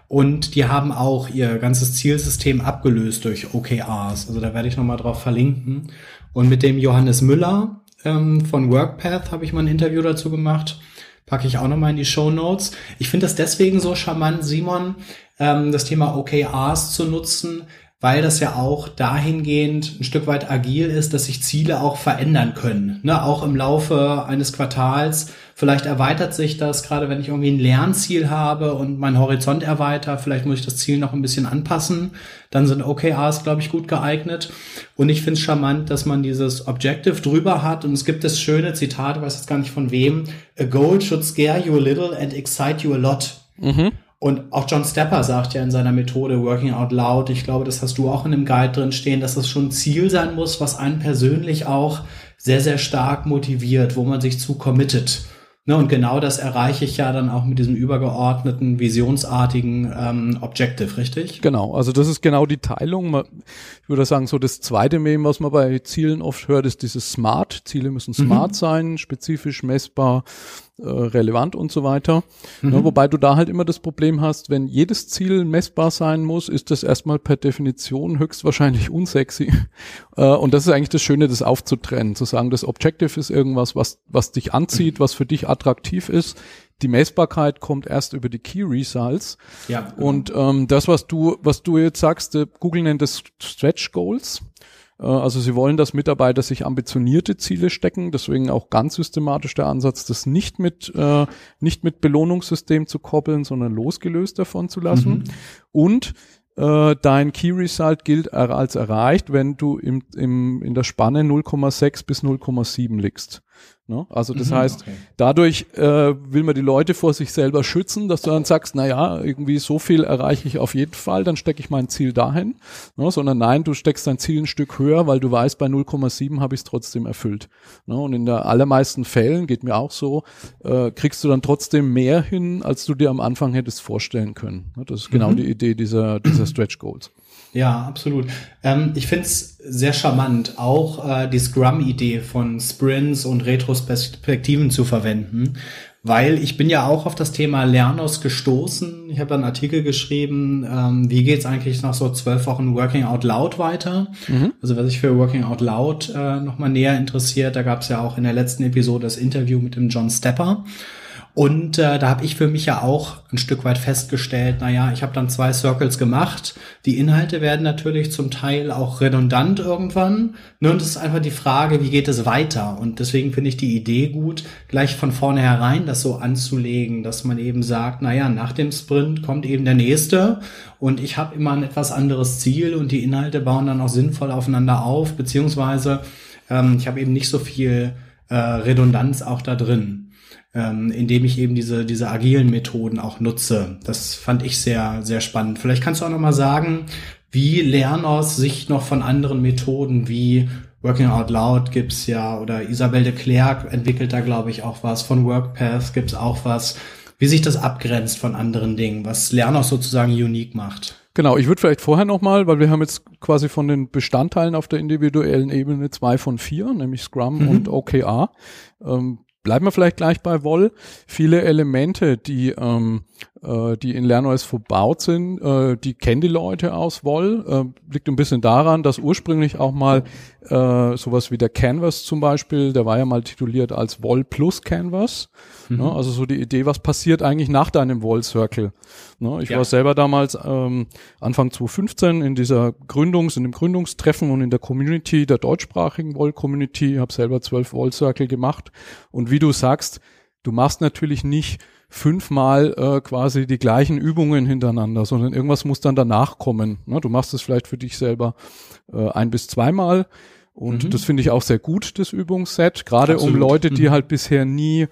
und die haben auch ihr ganzes Zielsystem abgelöst durch OKRs. Also da werde ich nochmal drauf verlinken. Und mit dem Johannes Müller ähm, von WorkPath habe ich mal ein Interview dazu gemacht packe ich auch nochmal in die Show Notes. Ich finde das deswegen so charmant, Simon, ähm, das Thema OKRs zu nutzen, weil das ja auch dahingehend ein Stück weit agil ist, dass sich Ziele auch verändern können. Ne? Auch im Laufe eines Quartals. Vielleicht erweitert sich das, gerade wenn ich irgendwie ein Lernziel habe und mein Horizont erweitert. Vielleicht muss ich das Ziel noch ein bisschen anpassen. Dann sind OKRs, glaube ich, gut geeignet. Und ich finde es charmant, dass man dieses Objective drüber hat. Und es gibt das schöne Zitat, ich weiß jetzt gar nicht von wem. A goal should scare you a little and excite you a lot. Mhm. Und auch John Stepper sagt ja in seiner Methode Working Out Loud, ich glaube, das hast du auch in dem Guide drin stehen, dass das schon ein Ziel sein muss, was einen persönlich auch sehr, sehr stark motiviert, wo man sich zu committet. Ne, und genau das erreiche ich ja dann auch mit diesem übergeordneten, visionsartigen ähm, Objective, richtig? Genau, also das ist genau die Teilung. Ich würde sagen, so das zweite Mem, was man bei Zielen oft hört, ist dieses Smart. Ziele müssen smart mhm. sein, spezifisch messbar, äh, relevant und so weiter. Mhm. Ja, wobei du da halt immer das Problem hast, wenn jedes Ziel messbar sein muss, ist das erstmal per Definition höchstwahrscheinlich unsexy. Äh, und das ist eigentlich das Schöne, das aufzutrennen, zu sagen, das Objective ist irgendwas, was, was dich anzieht, was für dich attraktiv ist. Die Messbarkeit kommt erst über die Key Results. Ja. Genau. Und ähm, das, was du, was du jetzt sagst, äh, Google nennt es Stretch Goals. Äh, also sie wollen, dass Mitarbeiter sich ambitionierte Ziele stecken, deswegen auch ganz systematisch der Ansatz, das nicht mit, äh, nicht mit Belohnungssystem zu koppeln, sondern losgelöst davon zu lassen. Mhm. Und äh, dein Key Result gilt als erreicht, wenn du im, im, in der Spanne 0,6 bis 0,7 liegst. Ne? Also das mhm, heißt, okay. dadurch äh, will man die Leute vor sich selber schützen, dass du dann sagst, na ja, irgendwie so viel erreiche ich auf jeden Fall, dann stecke ich mein Ziel dahin. Ne? Sondern nein, du steckst dein Ziel ein Stück höher, weil du weißt, bei 0,7 habe ich es trotzdem erfüllt. Ne? Und in der allermeisten Fällen, geht mir auch so, äh, kriegst du dann trotzdem mehr hin, als du dir am Anfang hättest vorstellen können. Ne? Das ist genau mhm. die Idee dieser, dieser Stretch Goals. Ja, absolut. Ähm, ich finde es sehr charmant, auch äh, die Scrum-Idee von Sprints und Retrospektiven zu verwenden, weil ich bin ja auch auf das Thema Lernos gestoßen. Ich habe einen Artikel geschrieben, ähm, wie geht's eigentlich nach so zwölf Wochen Working Out Loud weiter? Mhm. Also wer sich für Working Out Loud äh, nochmal näher interessiert, da gab es ja auch in der letzten Episode das Interview mit dem John Stepper. Und äh, da habe ich für mich ja auch ein Stück weit festgestellt, naja, ich habe dann zwei Circles gemacht. Die Inhalte werden natürlich zum Teil auch redundant irgendwann. Ne, und es ist einfach die Frage, wie geht es weiter? Und deswegen finde ich die Idee gut, gleich von vornherein das so anzulegen, dass man eben sagt, naja, nach dem Sprint kommt eben der nächste und ich habe immer ein etwas anderes Ziel und die Inhalte bauen dann auch sinnvoll aufeinander auf, beziehungsweise ähm, ich habe eben nicht so viel äh, Redundanz auch da drin ähm, indem ich eben diese, diese agilen Methoden auch nutze. Das fand ich sehr, sehr spannend. Vielleicht kannst du auch noch mal sagen, wie Lernos sich noch von anderen Methoden wie Working Out Loud gibt's ja oder Isabelle de Klerk entwickelt da glaube ich auch was. Von WorkPath gibt's auch was. Wie sich das abgrenzt von anderen Dingen, was Lernos sozusagen unique macht. Genau, ich würde vielleicht vorher nochmal, weil wir haben jetzt quasi von den Bestandteilen auf der individuellen Ebene zwei von vier, nämlich Scrum mhm. und OKR. Ähm, bleiben wir vielleicht gleich bei Woll. Viele Elemente, die ähm, äh, die in LernOS verbaut sind, äh, die kennen die Leute aus Woll. Äh, liegt ein bisschen daran, dass ursprünglich auch mal äh, sowas wie der Canvas zum Beispiel, der war ja mal tituliert als Woll plus Canvas. Mhm. Ne? Also so die Idee, was passiert eigentlich nach deinem Woll Circle. Ne? Ich ja. war selber damals ähm, Anfang 2015 in dieser Gründungs-, in dem Gründungstreffen und in der Community, der deutschsprachigen Woll Community, habe selber zwölf Woll Circle gemacht. Und wie du sagst, du machst natürlich nicht fünfmal äh, quasi die gleichen Übungen hintereinander, sondern irgendwas muss dann danach kommen. Ne? Du machst es vielleicht für dich selber äh, ein bis zweimal und mhm. das finde ich auch sehr gut, das Übungsset, gerade um Leute, die mhm. halt bisher nie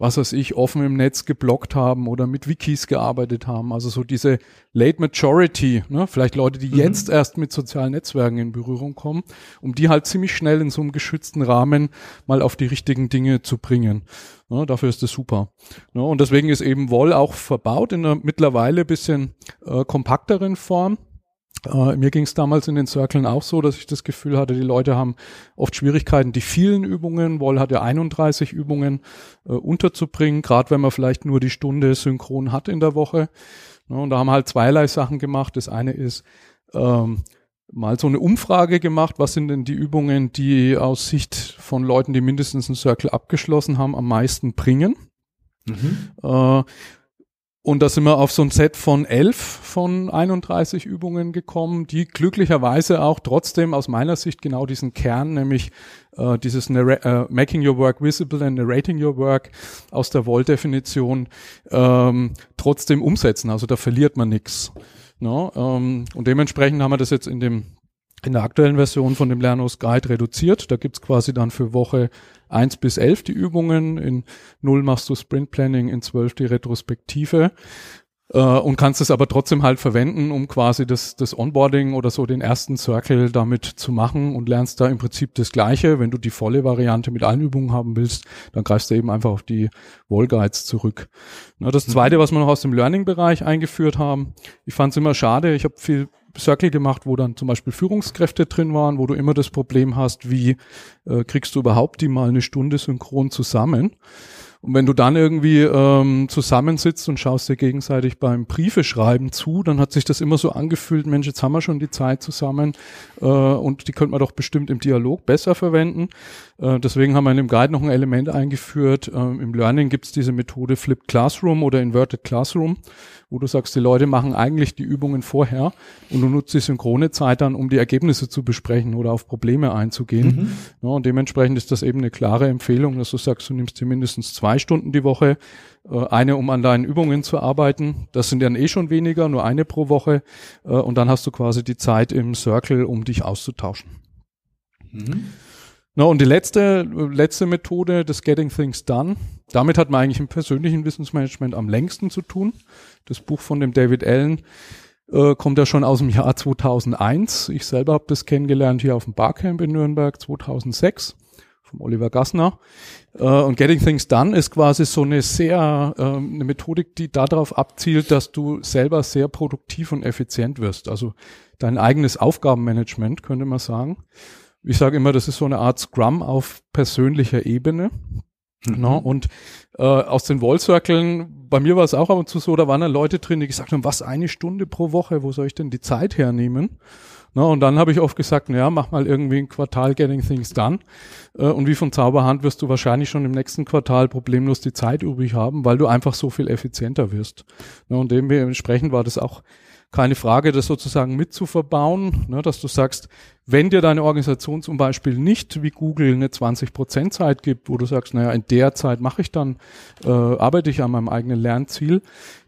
was weiß ich, offen im Netz geblockt haben oder mit Wikis gearbeitet haben. Also so diese Late Majority, ne? vielleicht Leute, die mhm. jetzt erst mit sozialen Netzwerken in Berührung kommen, um die halt ziemlich schnell in so einem geschützten Rahmen mal auf die richtigen Dinge zu bringen. Ne? Dafür ist das super. Ne? Und deswegen ist eben Woll auch verbaut in einer mittlerweile bisschen äh, kompakteren Form. Uh, mir ging es damals in den Circlen auch so, dass ich das Gefühl hatte, die Leute haben oft Schwierigkeiten, die vielen Übungen, Woll hat ja 31 Übungen, uh, unterzubringen, gerade wenn man vielleicht nur die Stunde synchron hat in der Woche. Ja, und da haben halt zweierlei Sachen gemacht. Das eine ist ähm, mal so eine Umfrage gemacht, was sind denn die Übungen, die aus Sicht von Leuten, die mindestens einen Circle abgeschlossen haben, am meisten bringen. Mhm. Uh, und da sind wir auf so ein Set von elf von 31 Übungen gekommen, die glücklicherweise auch trotzdem aus meiner Sicht genau diesen Kern, nämlich äh, dieses äh, Making Your Work Visible and Narrating Your Work aus der Woll-Definition ähm, trotzdem umsetzen. Also da verliert man nichts. No, ne? ähm, und dementsprechend haben wir das jetzt in dem in der aktuellen Version von dem Lernos Guide reduziert. Da gibt's quasi dann für Woche eins bis elf die Übungen, in null machst du Sprint Planning, in zwölf die Retrospektive äh, und kannst es aber trotzdem halt verwenden, um quasi das, das Onboarding oder so den ersten Circle damit zu machen und lernst da im Prinzip das Gleiche. Wenn du die volle Variante mit allen Übungen haben willst, dann greifst du eben einfach auf die Wall Guides zurück. Na, das mhm. zweite, was wir noch aus dem Learning-Bereich eingeführt haben, ich fand es immer schade, ich habe viel Circle gemacht, wo dann zum Beispiel Führungskräfte drin waren, wo du immer das Problem hast, wie äh, kriegst du überhaupt die mal eine Stunde synchron zusammen? Und wenn du dann irgendwie ähm, zusammensitzt und schaust dir gegenseitig beim Briefe schreiben zu, dann hat sich das immer so angefühlt, Mensch, jetzt haben wir schon die Zeit zusammen äh, und die könnte man doch bestimmt im Dialog besser verwenden. Äh, deswegen haben wir in dem Guide noch ein Element eingeführt. Äh, Im Learning gibt es diese Methode Flipped Classroom oder Inverted Classroom, wo du sagst, die Leute machen eigentlich die Übungen vorher und du nutzt die synchrone Zeit dann, um die Ergebnisse zu besprechen oder auf Probleme einzugehen. Mhm. Ja, und dementsprechend ist das eben eine klare Empfehlung, dass du sagst, du nimmst dir mindestens zwei Stunden die Woche, äh, eine, um an deinen Übungen zu arbeiten. Das sind dann eh schon weniger, nur eine pro Woche. Und dann hast du quasi die Zeit im Circle, um dich auszutauschen. Mhm. Na, und die letzte, letzte Methode, das Getting Things Done, damit hat man eigentlich im persönlichen Wissensmanagement am längsten zu tun. Das Buch von dem David Allen äh, kommt ja schon aus dem Jahr 2001. Ich selber habe das kennengelernt hier auf dem Barcamp in Nürnberg 2006 vom Oliver Gassner. Äh, und Getting Things Done ist quasi so eine sehr, äh, eine Methodik, die darauf abzielt, dass du selber sehr produktiv und effizient wirst. Also dein eigenes Aufgabenmanagement, könnte man sagen ich sage immer, das ist so eine Art Scrum auf persönlicher Ebene. Mhm. No, ne? und äh, aus den Wallcirkeln, bei mir war es auch ab und zu so, da waren dann Leute drin, die gesagt haben, was, eine Stunde pro Woche, wo soll ich denn die Zeit hernehmen? Ne? und dann habe ich oft gesagt, ja, mach mal irgendwie ein Quartal Getting Things Done. Äh, und wie von Zauberhand wirst du wahrscheinlich schon im nächsten Quartal problemlos die Zeit übrig haben, weil du einfach so viel effizienter wirst. Ne? und dementsprechend war das auch keine Frage, das sozusagen mit zu verbauen, ne, dass du sagst, wenn dir deine Organisation zum Beispiel nicht wie Google eine 20% Zeit gibt, wo du sagst, naja, in der Zeit mache ich dann, äh, arbeite ich an meinem eigenen Lernziel,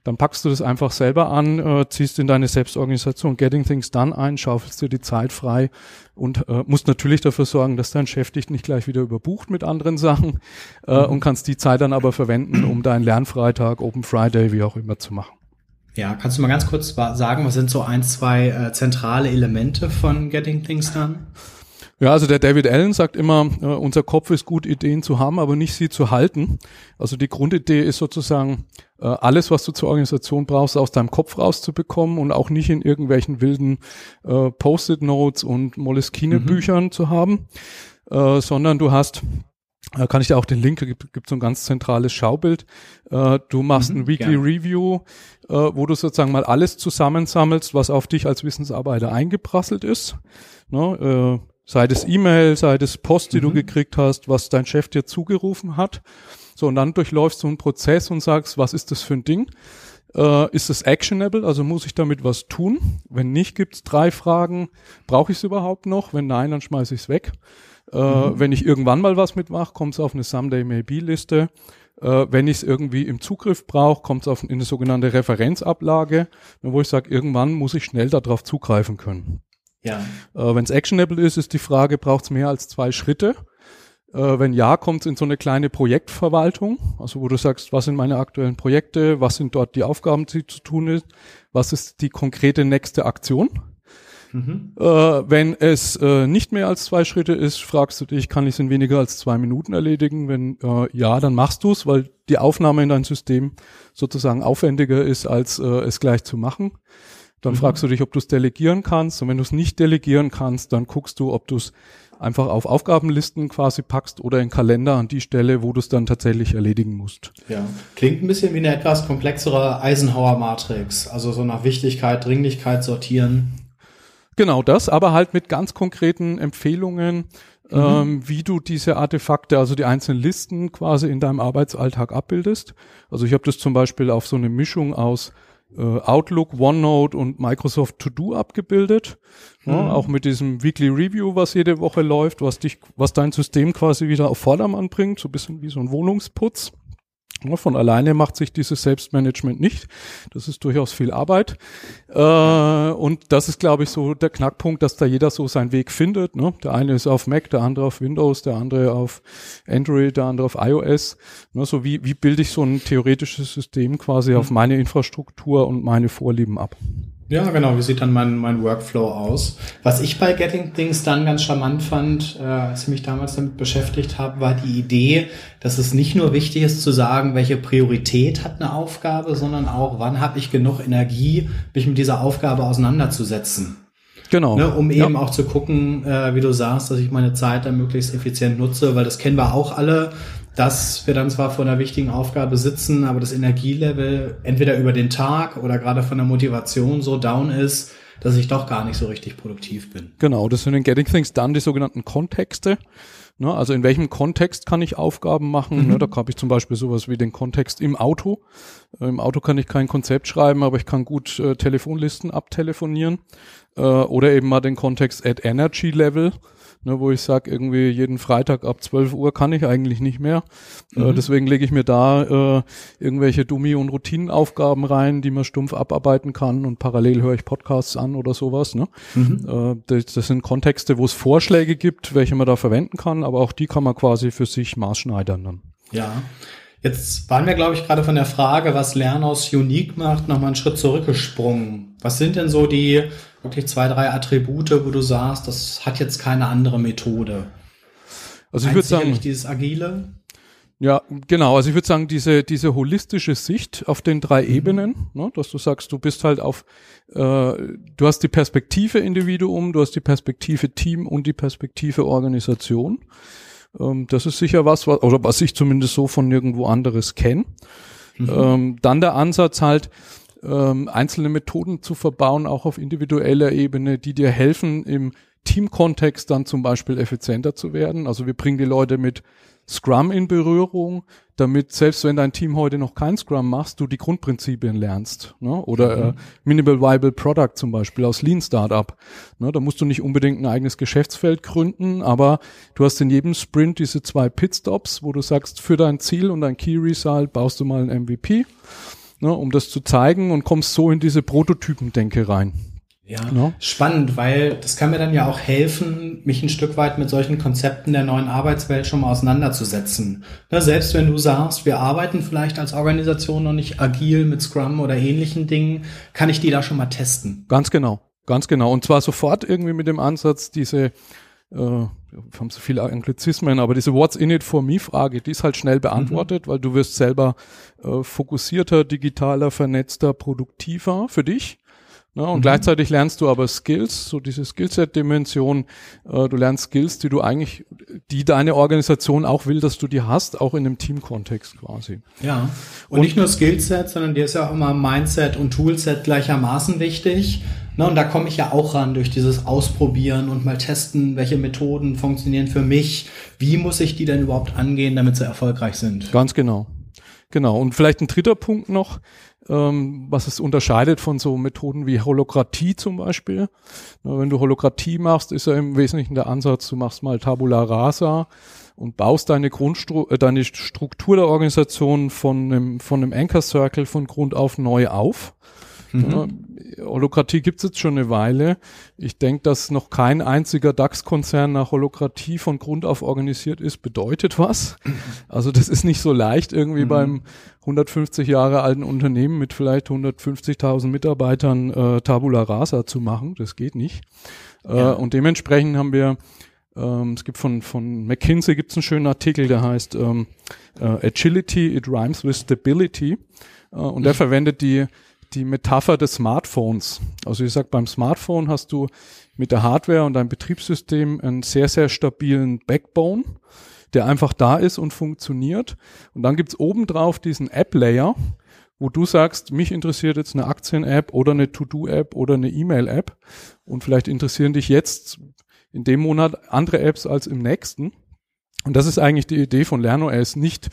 dann packst du das einfach selber an, äh, ziehst in deine Selbstorganisation Getting Things Done ein, schaufelst dir die Zeit frei und äh, musst natürlich dafür sorgen, dass dein Chef dich nicht gleich wieder überbucht mit anderen Sachen äh, mhm. und kannst die Zeit dann aber verwenden, um deinen Lernfreitag, Open Friday, wie auch immer zu machen. Ja, kannst du mal ganz kurz sagen, was sind so ein, zwei äh, zentrale Elemente von Getting Things Done? Ja, also der David Allen sagt immer, äh, unser Kopf ist gut, Ideen zu haben, aber nicht sie zu halten. Also die Grundidee ist sozusagen, äh, alles, was du zur Organisation brauchst, aus deinem Kopf rauszubekommen und auch nicht in irgendwelchen wilden äh, Post-it-Notes und Moleskine-Büchern mhm. zu haben, äh, sondern du hast kann ich dir auch den Link, gibt, gibt so ein ganz zentrales Schaubild. Äh, du machst mhm, ein Weekly gerne. Review, äh, wo du sozusagen mal alles zusammensammelst, was auf dich als Wissensarbeiter eingeprasselt ist. Ne, äh, sei das E-Mail, sei das Post, die mhm. du gekriegt hast, was dein Chef dir zugerufen hat. So, und dann durchläufst du einen Prozess und sagst, was ist das für ein Ding? Äh, ist es actionable? Also muss ich damit was tun? Wenn nicht, gibt's drei Fragen. Brauche ich es überhaupt noch? Wenn nein, dann schmeiße ich es weg. Äh, mhm. Wenn ich irgendwann mal was mitmache, kommt es auf eine Someday Maybe Liste. Äh, wenn ich es irgendwie im Zugriff brauche, kommt es in eine sogenannte Referenzablage, wo ich sage, irgendwann muss ich schnell darauf zugreifen können. Ja. Äh, wenn es actionable ist, ist die Frage, braucht es mehr als zwei Schritte? Äh, wenn ja, kommt es in so eine kleine Projektverwaltung, also wo du sagst, was sind meine aktuellen Projekte, was sind dort die Aufgaben, die zu tun ist, was ist die konkrete nächste Aktion? Mhm. Äh, wenn es äh, nicht mehr als zwei Schritte ist, fragst du dich, kann ich es in weniger als zwei Minuten erledigen? Wenn äh, ja, dann machst du es, weil die Aufnahme in dein System sozusagen aufwendiger ist, als äh, es gleich zu machen. Dann mhm. fragst du dich, ob du es delegieren kannst. Und wenn du es nicht delegieren kannst, dann guckst du, ob du es einfach auf Aufgabenlisten quasi packst oder in Kalender an die Stelle, wo du es dann tatsächlich erledigen musst. Ja, klingt ein bisschen wie eine etwas komplexere Eisenhower-Matrix. Also so nach Wichtigkeit, Dringlichkeit sortieren. Genau das, aber halt mit ganz konkreten Empfehlungen, mhm. ähm, wie du diese Artefakte, also die einzelnen Listen quasi in deinem Arbeitsalltag abbildest. Also ich habe das zum Beispiel auf so eine Mischung aus äh, Outlook, OneNote und Microsoft To Do abgebildet. Mhm. Ja, auch mit diesem Weekly Review, was jede Woche läuft, was dich, was dein System quasi wieder auf Vordermann bringt, so ein bisschen wie so ein Wohnungsputz. Von alleine macht sich dieses Selbstmanagement nicht. Das ist durchaus viel Arbeit. Äh, und das ist, glaube ich, so der Knackpunkt, dass da jeder so seinen Weg findet. Ne? Der eine ist auf Mac, der andere auf Windows, der andere auf Android, der andere auf iOS. Ne? So wie, wie bilde ich so ein theoretisches System quasi mhm. auf meine Infrastruktur und meine Vorlieben ab? Ja, genau. Wie sieht dann mein, mein Workflow aus? Was ich bei Getting Things dann ganz charmant fand, äh, als ich mich damals damit beschäftigt habe, war die Idee, dass es nicht nur wichtig ist zu sagen, welche Priorität hat eine Aufgabe, sondern auch, wann habe ich genug Energie, mich mit dieser Aufgabe auseinanderzusetzen. Genau. Ne, um eben ja. auch zu gucken, äh, wie du sagst, dass ich meine Zeit dann möglichst effizient nutze, weil das kennen wir auch alle dass wir dann zwar vor einer wichtigen Aufgabe sitzen, aber das Energielevel entweder über den Tag oder gerade von der Motivation so down ist, dass ich doch gar nicht so richtig produktiv bin. Genau, das sind in Getting Things dann die sogenannten Kontexte. Ne, also in welchem Kontext kann ich Aufgaben machen? Mhm. Ne, da habe ich zum Beispiel sowas wie den Kontext im Auto. Äh, Im Auto kann ich kein Konzept schreiben, aber ich kann gut äh, Telefonlisten abtelefonieren. Äh, oder eben mal den Kontext at Energy Level ne, wo ich sage, irgendwie jeden Freitag ab 12 Uhr kann ich eigentlich nicht mehr. Äh, mhm. Äh, deswegen lege ich mir da äh, irgendwelche Dummy- und Routinenaufgaben rein, die man stumpf abarbeiten kann und parallel höre ich Podcasts an oder sowas. Ne? Mhm. Äh, das, das, sind Kontexte, wo es Vorschläge gibt, welche man da verwenden kann, aber auch die kann man quasi für sich maßschneidern dann. Ja. Jetzt waren wir, glaube ich, gerade von der Frage, was Lernos unique macht, nochmal einen Schritt zurückgesprungen. Was sind denn so die wirklich zwei, drei Attribute, wo du sagst, das hat jetzt keine andere Methode? Also ich würde sagen, dieses agile. Ja, genau. Also ich würde sagen, diese, diese holistische Sicht auf den drei mhm. Ebenen, ne, dass du sagst, du bist halt auf, äh, du hast die Perspektive Individuum, du hast die Perspektive Team und die Perspektive Organisation. Ähm, das ist sicher was, was, oder was ich zumindest so von nirgendwo anderes kenne. Mhm. Ähm, dann der Ansatz halt, ähm, einzelne Methoden zu verbauen, auch auf individueller Ebene, die dir helfen, im Teamkontext dann zum Beispiel effizienter zu werden. Also wir bringen die Leute mit Scrum in Berührung, damit selbst wenn dein Team heute noch kein Scrum machst, du die Grundprinzipien lernst. Ne? Oder mhm. äh, Minimal Viable Product zum Beispiel aus Lean Startup. Ne? Da musst du nicht unbedingt ein eigenes Geschäftsfeld gründen, aber du hast in jedem Sprint diese zwei Pitstops, wo du sagst, für dein Ziel und dein Key Result baust du mal ein MVP ne, um das zu zeigen und kommst so in diese Prototypendenke rein. Ja, no? spannend, weil das kann mir dann ja auch helfen, mich ein Stück weit mit solchen Konzepten der neuen Arbeitswelt schon mal auseinanderzusetzen. Ne, selbst wenn du sagst, wir arbeiten vielleicht als Organisation noch nicht agil mit Scrum oder ähnlichen Dingen, kann ich die da schon mal testen. Ganz genau, ganz genau. Und zwar sofort irgendwie mit dem Ansatz, diese äh, wir haben so viele Anglizismen, aber diese What's in it for me Frage, die ist halt schnell beantwortet, mhm. weil du wirst selber äh, fokussierter, digitaler, vernetzter, produktiver für dich. Ne? Und mhm. gleichzeitig lernst du aber Skills, so diese Skillset-Dimension. Äh, du lernst Skills, die du eigentlich, die deine Organisation auch will, dass du die hast, auch in einem Teamkontext quasi. Ja. Und, und nicht nur Skillset, sondern dir ist ja auch immer Mindset und Toolset gleichermaßen wichtig. Ne, und da komme ich ja auch ran durch dieses Ausprobieren und mal testen, welche Methoden funktionieren für mich. Wie muss ich die denn überhaupt angehen, damit sie erfolgreich sind? Ganz genau. Genau. Und vielleicht ein dritter Punkt noch, ähm, was es unterscheidet von so Methoden wie Holokratie zum Beispiel. Na, wenn du Holokratie machst, ist ja im Wesentlichen der Ansatz, du machst mal Tabula Rasa und baust deine Grundstruktur, äh, deine Struktur der Organisation von einem, von einem Anchor Circle von Grund auf neu auf. Mhm. Ja, Holokratie gibt's jetzt schon eine Weile. Ich denke, dass noch kein einziger DAX-Konzern nach Holokratie von Grund auf organisiert ist, bedeutet was. Also das ist nicht so leicht irgendwie mhm. beim 150 Jahre alten Unternehmen mit vielleicht 150.000 Mitarbeitern äh, Tabula Rasa zu machen. Das geht nicht. Äh, ja. und dementsprechend haben wir ähm, es gibt von, von McKinsey gibt's einen schönen Artikel, der heißt ähm, äh, Agility, it rhymes with stability. Äh, und der mhm. verwendet die die Metapher des Smartphones. Also ich sag, beim Smartphone hast du mit der Hardware und deinem Betriebssystem einen sehr, sehr stabilen Backbone, der einfach da ist und funktioniert. Und dann gibt's obendrauf diesen App-Layer, wo du sagst, mich interessiert jetzt eine Aktien-App oder eine To-Do-App oder eine E-Mail-App und vielleicht interessieren dich jetzt in dem Monat andere Apps als im nächsten. Und das ist eigentlich die Idee von LernOS, nicht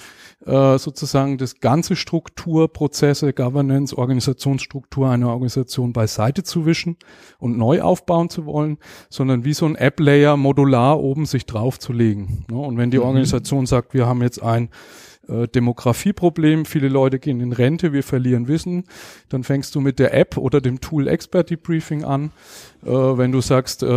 äh, sozusagen das ganze Struktur, Prozesse, Governance, Organisationsstruktur einer Organisation beiseite zu wischen und neu aufbauen zu wollen, sondern wie so ein App-Layer modular oben sich draufzulegen. Ne? Und wenn die mhm. Organisation sagt, wir haben jetzt ein äh, Demografieproblem, viele Leute gehen in Rente, wir verlieren Wissen, dann fängst du mit der App oder dem Tool Expert Debriefing an. Äh, wenn du sagst, äh,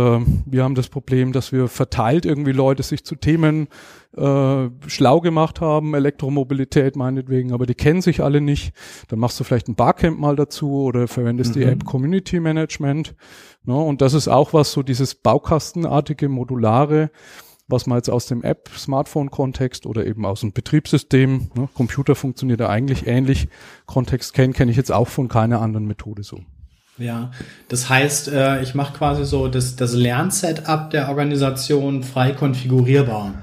wir haben das Problem, dass wir verteilt irgendwie Leute sich zu Themen äh, schlau gemacht haben, Elektromobilität meinetwegen, aber die kennen sich alle nicht, dann machst du vielleicht ein Barcamp mal dazu oder verwendest mhm. die App Community Management. Ne? Und das ist auch was, so dieses Baukastenartige, modulare, was man jetzt aus dem App-Smartphone-Kontext oder eben aus dem Betriebssystem, ne, Computer funktioniert ja eigentlich ähnlich, Kontext kennt, kenne ich jetzt auch von keiner anderen Methode so. Ja, das heißt, äh, ich mache quasi so das, das Lernsetup der Organisation frei konfigurierbar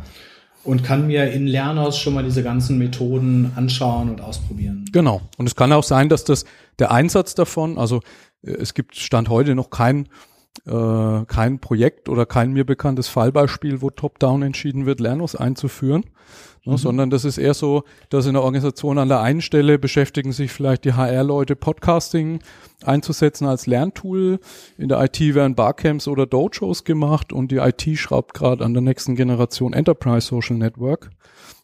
und kann mir in Lernhaus schon mal diese ganzen Methoden anschauen und ausprobieren. Genau. Und es kann auch sein, dass das der Einsatz davon, also äh, es gibt Stand heute noch kein äh, kein Projekt oder kein mir bekanntes Fallbeispiel, wo top-down entschieden wird, Lernos einzuführen, ne, mhm. sondern das ist eher so, dass in der Organisation an der einen Stelle beschäftigen sich vielleicht die HR-Leute Podcasting einzusetzen als Lerntool. In der IT werden Barcamps oder Dojos gemacht und die IT schraubt gerade an der nächsten Generation Enterprise Social Network.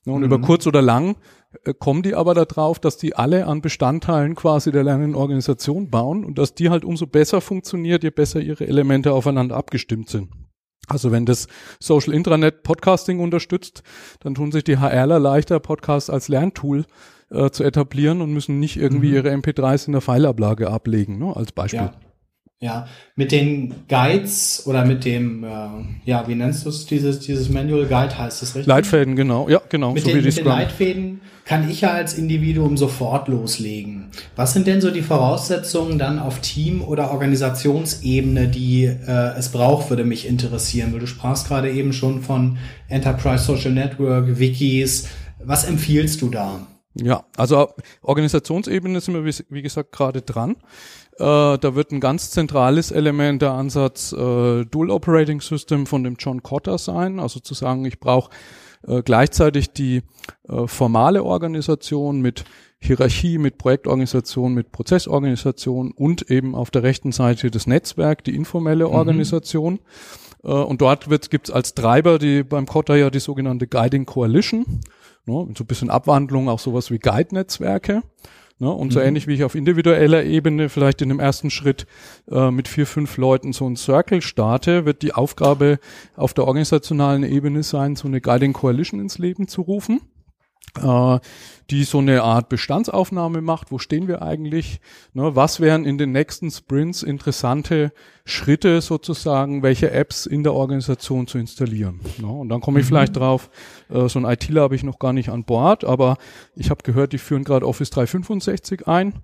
Ne, und mhm. über kurz oder lang kommen die aber darauf, dass die alle an Bestandteilen quasi der lernenden Organisation bauen und dass die halt umso besser funktioniert, je besser ihre Elemente aufeinander abgestimmt sind. Also wenn das Social Intranet Podcasting unterstützt, dann tun sich die HRler leichter, Podcast als Lerntool äh, zu etablieren und müssen nicht irgendwie mhm. ihre MP3s in der Pfeilablage ablegen, ne, als Beispiel. Ja. Ja, mit den Guides oder mit dem, äh, ja, wie nennst du es, dieses, dieses Manual Guide heißt es richtig? Leitfäden, genau, ja, genau. Mit, so den, mit den Leitfäden kann ich ja als Individuum sofort loslegen. Was sind denn so die Voraussetzungen dann auf Team- oder Organisationsebene, die äh, es braucht, würde mich interessieren? Weil du sprachst gerade eben schon von Enterprise Social Network, Wikis. Was empfiehlst du da? Ja, also Organisationsebene sind wir, wie, gesagt, gerade dran. Äh, da wird ein ganz zentrales Element der Ansatz äh, Dual Operating System von dem John Cotter sein. Also zu sagen, ich brauche äh, gleichzeitig die äh, formale Organisation mit Hierarchie, mit Projektorganisation, mit Prozessorganisation und eben auf der rechten Seite das Netzwerk, die informelle mhm. Organisation. Mhm. Und dort gibt es als Treiber die beim Cotter ja die sogenannte Guiding Coalition. Ne, so ein bisschen Abwandlung auch sowas wie Guide-Netzwerke. Ne? Und so mhm. ähnlich wie ich auf individueller Ebene vielleicht in dem ersten Schritt äh, mit vier, fünf Leuten so ein Circle starte, wird die Aufgabe auf der organisationalen Ebene sein, so eine Guiding Coalition ins Leben zu rufen. äh, die so eine Art Bestandsaufnahme macht. Wo stehen wir eigentlich? Ne, was wären in den nächsten Sprints interessante Schritte sozusagen, welche Apps in der Organisation zu installieren? Ne, und dann komme ich mhm. vielleicht drauf, äh, so ein ITler habe ich noch gar nicht an Bord, aber ich habe gehört, die führen gerade Office 365 ein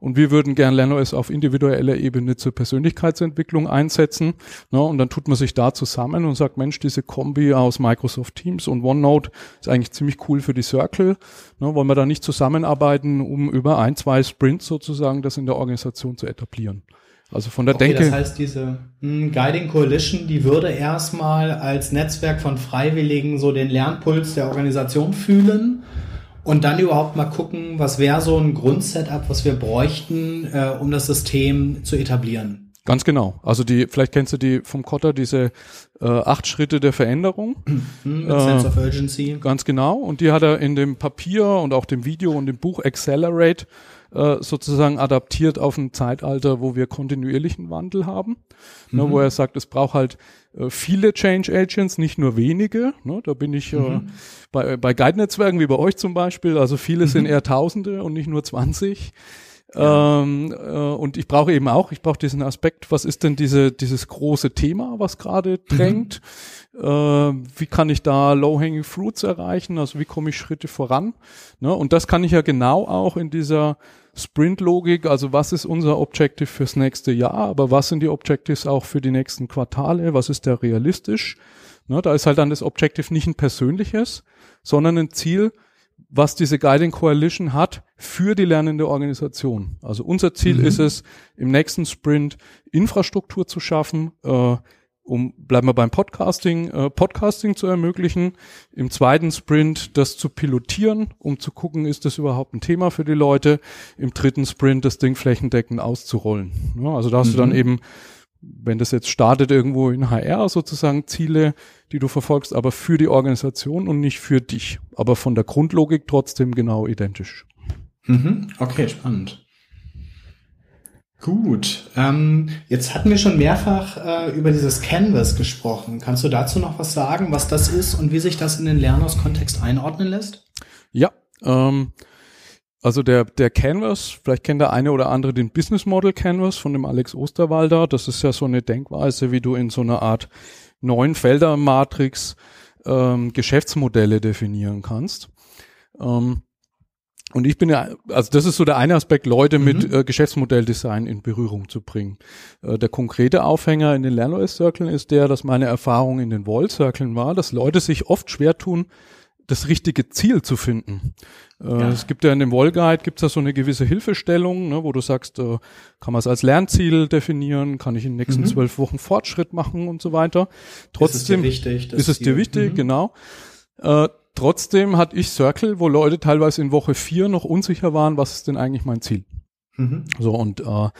und wir würden gern LernOS auf individueller Ebene zur Persönlichkeitsentwicklung einsetzen. Ne, und dann tut man sich da zusammen und sagt, Mensch, diese Kombi aus Microsoft Teams und OneNote ist eigentlich ziemlich cool für die Circle. Ne, wollen wir da nicht zusammenarbeiten, um über ein, zwei Sprints sozusagen das in der Organisation zu etablieren? Also von der okay, Denke. Das heißt, diese mh, hm, Guiding Coalition, die würde erstmal als Netzwerk von Freiwilligen so den Lernpuls der Organisation fühlen und dann überhaupt mal gucken, was wäre so ein Grundsetup, was wir bräuchten, äh, um das System zu etablieren. Ganz genau. Also die, vielleicht kennst du die vom Kotter, diese äh, acht Schritte der Veränderung. Mhm, äh, Sense of Urgency. Ganz genau. Und die hat er in dem Papier und auch dem Video und dem Buch Accelerate äh, sozusagen adaptiert auf ein Zeitalter, wo wir kontinuierlichen Wandel haben, mhm. ne, wo er sagt, es braucht halt äh, viele Change Agents, nicht nur wenige. Ne, da bin ich äh, mhm. äh, bei, bei Guide-Netzwerken wie bei euch zum Beispiel, also viele mhm. sind eher Tausende und nicht nur 20. Ja. Ähm, äh, und ich brauche eben auch, ich brauche diesen Aspekt, was ist denn diese, dieses große Thema, was gerade mhm. drängt? Mhm. Äh, wie kann ich da Low-Hanging Fruits erreichen? Also wie komme ich Schritte voran? Ne? Und das kann ich ja genau auch in dieser Sprint-Logik, also was ist unser Objective fürs nächste Jahr, aber was sind die Objectives auch für die nächsten Quartale, was ist da realistisch? Ne, da ist halt dann das Objective nicht ein persönliches, sondern ein Ziel, was diese Guiding Coalition hat für die lernende Organisation. Also unser Ziel mhm. ist es, im nächsten Sprint Infrastruktur zu schaffen, äh, um, bleiben wir beim Podcasting, äh, Podcasting zu ermöglichen. Im zweiten Sprint das zu pilotieren, um zu gucken, ist das überhaupt ein Thema für die Leute. Im dritten Sprint das Ding flächendeckend auszurollen. Ja, also da hast mhm. du dann mhm. eben, wenn das jetzt startet irgendwo in HR sozusagen Ziele, die du verfolgst, aber für die Organisation und nicht für dich. Aber von der Grundlogik trotzdem genau identisch. Mhm. Okay, spannend. Gut, ähm, jetzt hatten wir schon mehrfach äh, über dieses Canvas gesprochen. Kannst du dazu noch was sagen, was das ist und wie sich das in den Lerners-Kontext einordnen lässt? Ja, ähm, also der, der Canvas, vielleicht kennt der eine oder andere den Business Model Canvas von dem Alex Osterwalder. Das ist ja so eine Denkweise, wie du in so einer Art neun Felder Matrix ähm, Geschäftsmodelle definieren kannst. Ähm, und ich bin ja, also das ist so der eine Aspekt, Leute mhm. mit äh, Geschäftsmodelldesign in Berührung zu bringen. Äh, der konkrete Aufhänger in den LernOS-Circlen ist der, dass meine Erfahrung in den Wall-Circlen war, dass Leute sich oft schwer tun, das richtige Ziel zu finden. Äh, ja. Es gibt ja in dem Wall-Guide gibt's da so eine gewisse Hilfestellung, ne, wo du sagst, äh, kann man es als Lernziel definieren, kann ich in den nächsten mhm. zwölf Wochen Fortschritt machen und so weiter. Trotzdem ist es dir wichtig, ist es dir wichtig mhm. genau. Äh, Trotzdem hatte ich Circle, wo Leute teilweise in Woche vier noch unsicher waren, was ist denn eigentlich mein Ziel? Mhm. So, und äh,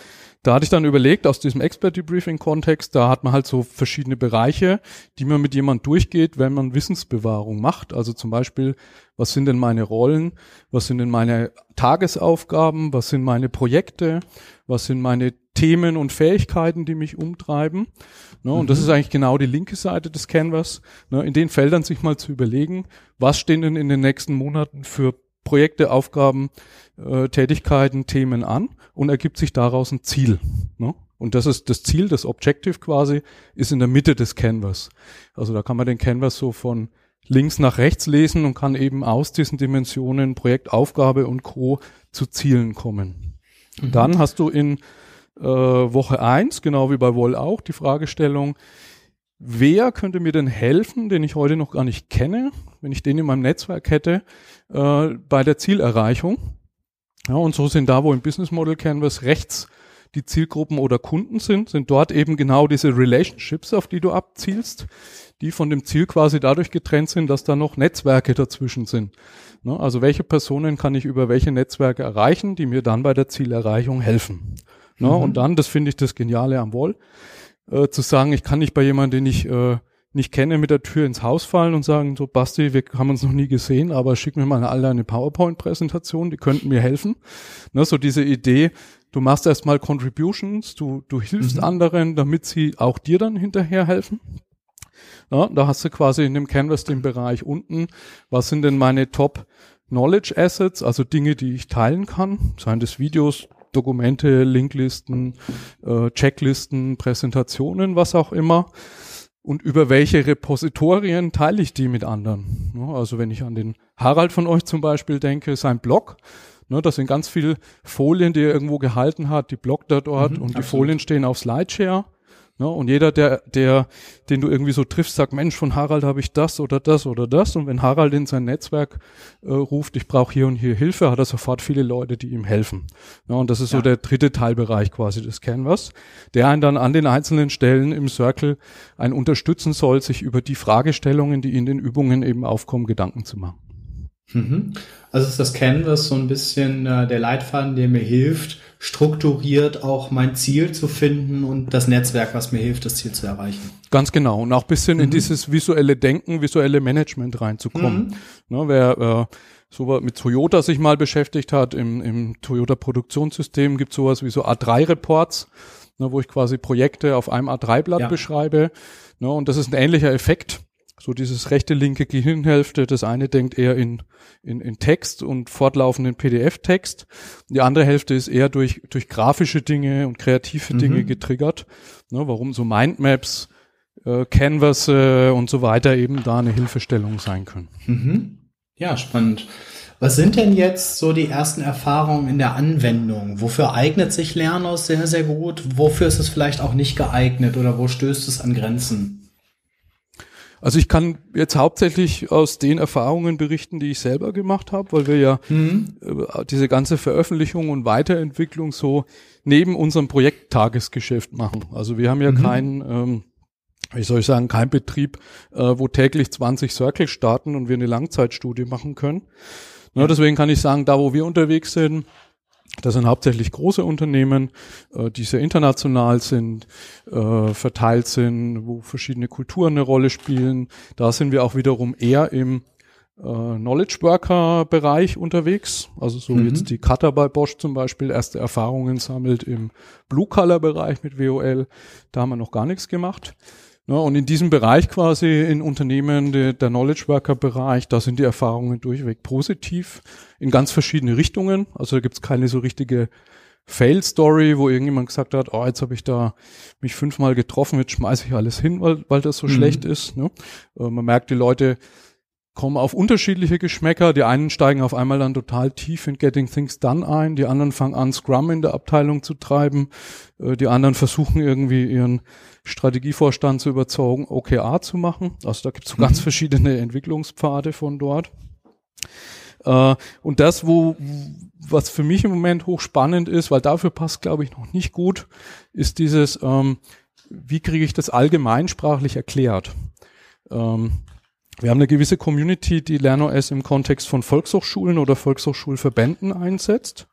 da hatte ich dann überlegt, aus diesem Expert-Debriefing-Kontext, da hat man halt so verschiedene Bereiche, die man mit jemand durchgeht, wenn man Wissensbewahrung macht. Also zum Beispiel, was sind denn meine Rollen? Was sind denn meine Tagesaufgaben? Was sind meine Projekte? Was sind meine Themen und Fähigkeiten, die mich umtreiben. Ne, und das mhm. ist eigentlich genau die linke Seite des Canvas. Ne, in den Feldern sich mal zu überlegen, was stehen denn in den nächsten Monaten für Projekte, Aufgaben, äh, Tätigkeiten, Themen an und ergibt sich daraus ein Ziel. Ne? Und das ist das Ziel, das Objective quasi, ist in der Mitte des Canvas. Also da kann man den Canvas so von links nach rechts lesen und kann eben aus diesen Dimensionen Projektaufgabe und Co. zu Zielen kommen. Mhm. Dann hast du in äh, Woche eins, genau wie bei Woll auch, die Fragestellung, wer könnte mir denn helfen, den ich heute noch gar nicht kenne, wenn ich den in meinem Netzwerk hätte, äh, bei der Zielerreichung. Ja, und so sind da, wo im Business Model Canvas rechts die Zielgruppen oder Kunden sind, sind dort eben genau diese Relationships, auf die du abzielst, die von dem Ziel quasi dadurch getrennt sind, dass da noch Netzwerke dazwischen sind. Ne, also welche Personen kann ich über welche Netzwerke erreichen, die mir dann bei der Zielerreichung helfen. Ne? Mhm. Und dann, das finde ich das Geniale am Wall, äh, zu sagen, ich kann nicht bei jemandem, den ich äh, nicht kenne, mit der Tür ins Haus fallen und sagen, so Basti, wir haben uns noch nie gesehen, aber schick mir mal alle eine PowerPoint-Präsentation, die könnten mir helfen. Ne, so diese Idee, du machst erstmal Contributions, du, du hilfst mhm. anderen, damit sie auch dir dann hinterher helfen. Ja, da hast du quasi in dem Canvas den Bereich unten, was sind denn meine Top Knowledge Assets, also Dinge, die ich teilen kann, seien das Videos, Dokumente, Linklisten, äh, Checklisten, Präsentationen, was auch immer. Und über welche Repositorien teile ich die mit anderen? Also wenn ich an den Harald von euch zum Beispiel denke, sein Blog, Ne, das sind ganz viele Folien, die er irgendwo gehalten hat, die blockt er dort mhm, und absolut. die Folien stehen auf Slideshare. Ne? Und jeder, der, der, den du irgendwie so triffst, sagt, Mensch, von Harald habe ich das oder das oder das. Und wenn Harald in sein Netzwerk äh, ruft, ich brauche hier und hier Hilfe, hat er sofort viele Leute, die ihm helfen. Ne? Und das ist ja. so der dritte Teilbereich quasi des Canvas, der einen dann an den einzelnen Stellen im Circle einen unterstützen soll, sich über die Fragestellungen, die in den Übungen eben aufkommen, Gedanken zu machen. Mhm. Also ist das Canvas so ein bisschen äh, der Leitfaden, der mir hilft, strukturiert auch mein Ziel zu finden und das Netzwerk, was mir hilft, das Ziel zu erreichen. Ganz genau. Und auch bisschen mhm. in dieses visuelle Denken, visuelle Management reinzukommen. Mhm. Ne, wer äh, so mit Toyota sich mal beschäftigt hat, im, im Toyota Produktionssystem gibt sowas wie so A3-Reports, ne, wo ich quasi Projekte auf einem A3-Blatt ja. beschreibe. Ne, und das ist ein ähnlicher Effekt so dieses rechte, linke Gehirnhälfte. Das eine denkt eher in, in, in Text und fortlaufenden PDF-Text. Die andere Hälfte ist eher durch, durch grafische Dinge und kreative mhm. Dinge getriggert. Ne, warum so Mindmaps, äh, Canvas äh, und so weiter eben da eine Hilfestellung sein können. Mhm. Ja, spannend. Was sind denn jetzt so die ersten Erfahrungen in der Anwendung? Wofür eignet sich Lernos sehr, sehr gut? Wofür ist es vielleicht auch nicht geeignet oder wo stößt es an Grenzen? Also ich kann jetzt hauptsächlich aus den Erfahrungen berichten, die ich selber gemacht habe, weil wir ja mhm. Äh, diese ganze Veröffentlichung und Weiterentwicklung so neben unserem Projekt Tagesgeschäft machen. Also wir haben ja mhm. keinen, ähm, wie soll ich sagen, kein Betrieb, äh, wo täglich 20 Circle starten und wir eine Langzeitstudie machen können. Ja, deswegen kann ich sagen, da wo wir unterwegs sind, das sind hauptsächlich große Unternehmen, äh, die sehr international sind, äh, verteilt sind, wo verschiedene Kulturen eine Rolle spielen. Da sind wir auch wiederum eher im äh, Knowledge Worker Bereich unterwegs. Also so mhm. jetzt die Cutter bei Bosch zum Beispiel erste Erfahrungen sammelt im Blue Color Bereich mit WOL. Da haben wir noch gar nichts gemacht. Ja, und in diesem Bereich quasi in Unternehmen, der, der Knowledge Worker Bereich, da sind die Erfahrungen durchweg positiv in ganz verschiedene Richtungen. Also da gibt's keine so richtige Fail-Story, wo irgendjemand gesagt hat, oh, jetzt habe ich da mich fünfmal getroffen, jetzt schmeiße ich alles hin, weil, weil das so mhm. schlecht ist. Ne? Äh, man merkt, die Leute kommen auf unterschiedliche Geschmäcker. Die einen steigen auf einmal dann total tief in Getting Things Done ein, die anderen fangen an, Scrum in der Abteilung zu treiben, äh, die anderen versuchen irgendwie ihren Strategievorstand zu überzeugen, OKR zu machen. Also da gibt es so mhm. ganz verschiedene Entwicklungspfade von dort. Äh, und das, wo, was für mich im Moment hochspannend ist, weil dafür passt, glaube ich, noch nicht gut, ist dieses, ähm, wie kriege ich das allgemeinsprachlich erklärt? Ähm, wir haben eine gewisse Community, die LernOS im Kontext von Volkshochschulen oder Volkshochschulverbänden einsetzt.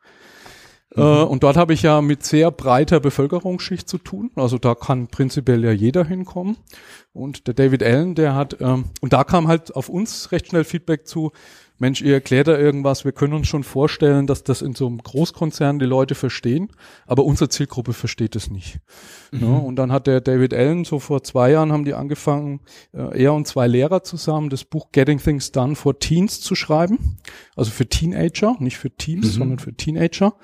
Äh, mhm. und dort habe ich ja mit sehr breiter Bevölkerungsschicht zu tun. Also da kann prinzipiell ja jeder hinkommen. Und der David Allen, der hat, ähm, und da kam halt auf uns recht schnell Feedback zu, Mensch, ihr erklärt da irgendwas, wir können uns schon vorstellen, dass das in so einem Großkonzern die Leute verstehen, aber unsere Zielgruppe versteht es nicht. Mhm. Ja, und dann hat der David Allen, so vor zwei Jahren haben die angefangen, äh, er und zwei Lehrer zusammen das Buch Getting Things Done for Teens zu schreiben. Also für Teenager, nicht für Teams, mhm. sondern für Teenager.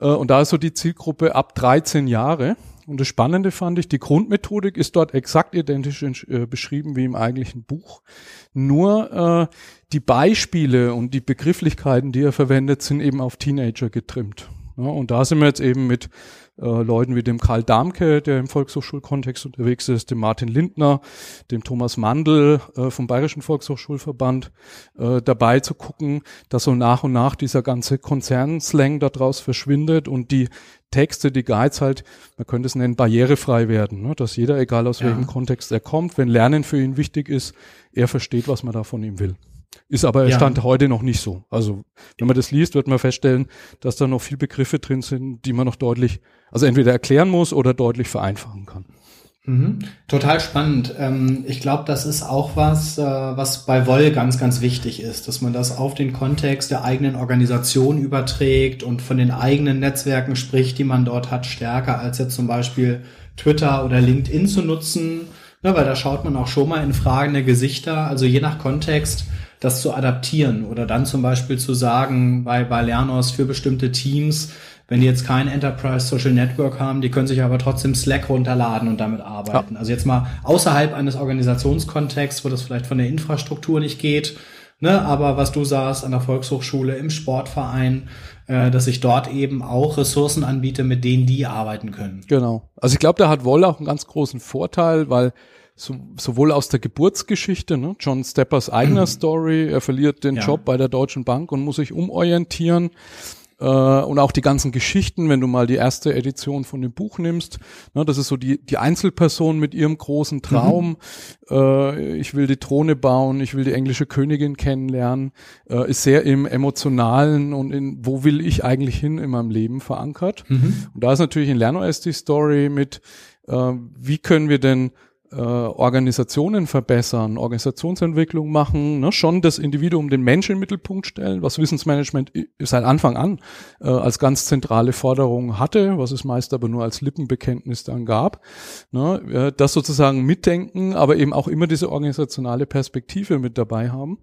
Äh, und da ist so die Zielgruppe ab 13 Jahre. Und das Spannende fand ich, die Grundmethodik ist dort exakt identisch äh, beschrieben wie im eigentlichen Buch. Nur äh, die Beispiele und die Begrifflichkeiten, die er verwendet, sind eben auf Teenager getrimmt. Ja, und da sind wir jetzt eben mit äh, Leuten wie dem Karl Damke, der im Volkshochschulkontext unterwegs ist, dem Martin Lindner, dem Thomas Mandl äh, vom Bayerischen Volkshochschulverband äh, dabei zu gucken, dass so nach und nach dieser ganze Konzernslang daraus verschwindet und die Texte, die Guides halt, man könnte es nennen, barrierefrei werden, ne? dass jeder, egal aus ja. welchem Kontext er kommt, wenn Lernen für ihn wichtig ist, er versteht, was man da von ihm will. Ist aber ja. Stand heute noch nicht so. Also wenn man das liest, wird man feststellen, dass da noch viel Begriffe drin sind, die man noch deutlich, also entweder erklären muss oder deutlich vereinfachen kann. Mhm. Total spannend. Ähm, ich glaube, das ist auch was, äh, was bei Woll ganz, ganz wichtig ist, dass man das auf den Kontext der eigenen Organisation überträgt und von den eigenen Netzwerken spricht, die man dort hat, stärker als jetzt zum Beispiel Twitter oder LinkedIn zu nutzen, ne, weil da schaut man auch schon mal in fragende Gesichter. Also je nach Kontext das zu adaptieren oder dann zum Beispiel zu sagen, bei, bei Lernos für bestimmte Teams, wenn die jetzt kein Enterprise Social Network haben, die können sich aber trotzdem Slack runterladen und damit arbeiten. Ja. Also jetzt mal außerhalb eines Organisationskontexts, wo das vielleicht von der Infrastruktur nicht geht, ne, aber was du sagst an der Volkshochschule, im Sportverein, äh, dass ich dort eben auch Ressourcen anbiete, mit denen die arbeiten können. Genau. Also ich glaube, da hat Woll auch einen ganz großen Vorteil, weil so, sowohl aus der Geburtsgeschichte, ne, John Steppers eigener. Story, er verliert den ja. Job bei der Deutschen Bank und muss sich umorientieren, äh, und auch die ganzen Geschichten, wenn du mal die erste Edition von dem Buch nimmst, ne, das ist so die, die Einzelperson mit ihrem großen Traum, mhm. äh, ich will die Throne bauen, ich will die englische Königin kennenlernen, äh, ist sehr im emotionalen und in wo will ich eigentlich hin in meinem Leben verankert. Mhm. Und da ist natürlich in LernOS die Story mit, äh, wie können wir denn äh, Organisationen verbessern, Organisationsentwicklung machen, ne, schon das Individuum, den Menschen im Mittelpunkt stellen, was Wissensmanagement seit Anfang an äh, als ganz zentrale Forderung hatte, was es meist aber nur als Lippenbekenntnis dann gab. Ne, äh, das sozusagen mitdenken, aber eben auch immer diese organisationale Perspektive mit dabei haben.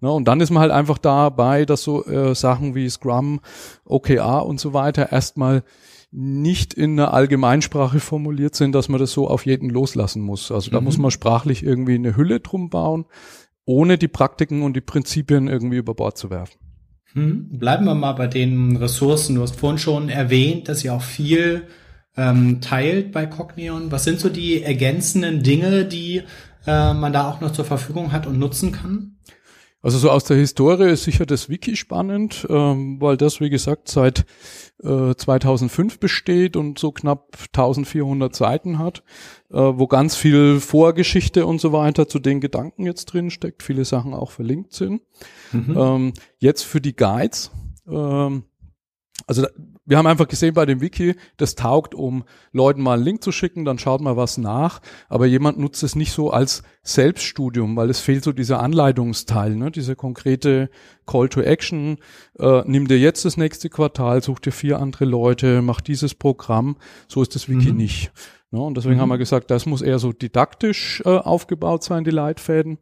Ne, und dann ist man halt einfach dabei, dass so äh, Sachen wie Scrum, OKR und so weiter erstmal nicht in einer Allgemeinsprache formuliert sind, dass man das so auf jeden loslassen muss. Also da mhm. muss man sprachlich irgendwie eine Hülle drum bauen, ohne die Praktiken und die Prinzipien irgendwie über Bord zu werfen. Hm. Bleiben wir mal bei den Ressourcen. Du hast vorhin schon erwähnt, dass ihr auch viel ähm, teilt bei Cognion. Was sind so die ergänzenden Dinge, die äh, man da auch noch zur Verfügung hat und nutzen kann? Also so aus der Historie ist sicher das Wiki spannend, ähm, weil das, wie gesagt, seit äh, 2005 besteht und so knapp 1400 Seiten hat, äh, wo ganz viel Vorgeschichte und so weiter zu den Gedanken jetzt drin steckt, viele Sachen auch verlinkt sind. Mhm. Ähm, jetzt für die Guides. Ähm, also wir haben einfach gesehen bei dem Wiki, das taugt, um Leuten mal einen Link zu schicken, dann schaut mal was nach. Aber jemand nutzt es nicht so als Selbststudium, weil es fehlt so dieser Anleitungsteil, ne? diese konkrete Call to Action. Äh, nimm dir jetzt das nächste Quartal, such dir vier andere Leute, mach dieses Programm. So ist das Wiki mhm. nicht. Ne? Und deswegen mhm. haben wir gesagt, das muss eher so didaktisch äh, aufgebaut sein, die Leitfäden.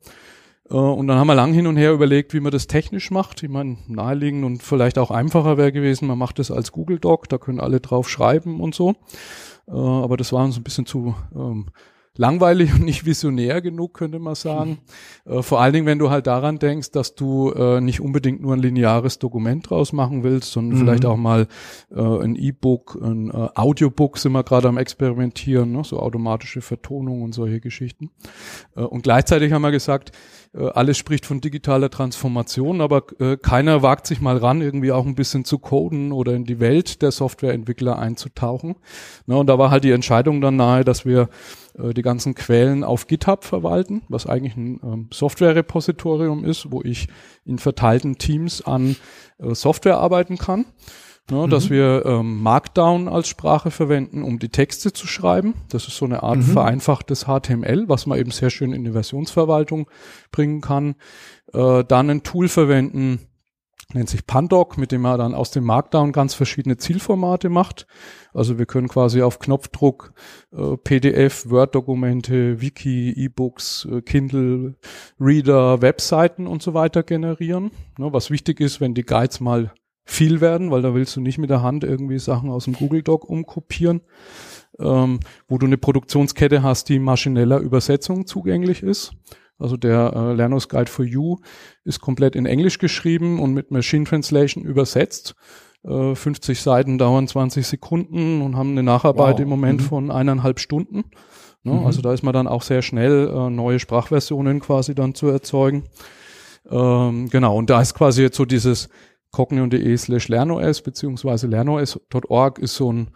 Äh, und dann haben wir lang hin und her überlegt, wie man das technisch macht. Ich meine, naheliegend und vielleicht auch einfacher wäre gewesen, man macht das als Google Doc, da können alle drauf schreiben und so. Äh, aber das war uns ein bisschen zu ähm, langweilig und nicht visionär genug, könnte man sagen. Äh, vor allen Dingen, wenn du halt daran denkst, dass du äh, nicht unbedingt nur ein lineares Dokument draus machen willst, sondern mhm. vielleicht auch mal äh, ein E-Book, ein Audiobook sind wir gerade am experimentieren, ne? so automatische Vertonung und solche Geschichten. Und gleichzeitig haben wir gesagt, alles spricht von digitaler Transformation, aber äh, keiner wagt sich mal ran, irgendwie auch ein bisschen zu coden oder in die Welt der Softwareentwickler einzutauchen. Na, und da war halt die Entscheidung dann nahe, dass wir äh, die ganzen Quellen auf GitHub verwalten, was eigentlich ein ähm, Software-Repositorium ist, wo ich in verteilten Teams an äh, Software arbeiten kann. Ne, mhm. Dass wir ähm, Markdown als Sprache verwenden, um die Texte zu schreiben. Das ist so eine Art mhm. vereinfachtes HTML, was man eben sehr schön in die Versionsverwaltung bringen kann. Äh, dann ein Tool verwenden, nennt sich Pandoc, mit dem man dann aus dem Markdown ganz verschiedene Zielformate macht. Also wir können quasi auf Knopfdruck äh, PDF, Word-Dokumente, Wiki, E-Books, äh, Kindle, Reader, Webseiten und so weiter generieren. Ne, was wichtig ist, wenn die Guides mal viel werden, weil da willst du nicht mit der Hand irgendwie Sachen aus dem Google Doc umkopieren, ähm, wo du eine Produktionskette hast, die maschineller Übersetzung zugänglich ist. Also der äh, Lernos Guide for You ist komplett in Englisch geschrieben und mit Machine Translation übersetzt. Äh, 50 Seiten dauern 20 Sekunden und haben eine Nacharbeit wow. im Moment mhm. von eineinhalb Stunden. Ne? Mhm. Also da ist man dann auch sehr schnell, äh, neue Sprachversionen quasi dann zu erzeugen. Ähm, genau, und da ist quasi jetzt so dieses cognion.de slash lernos beziehungsweise lernos.org ist so ein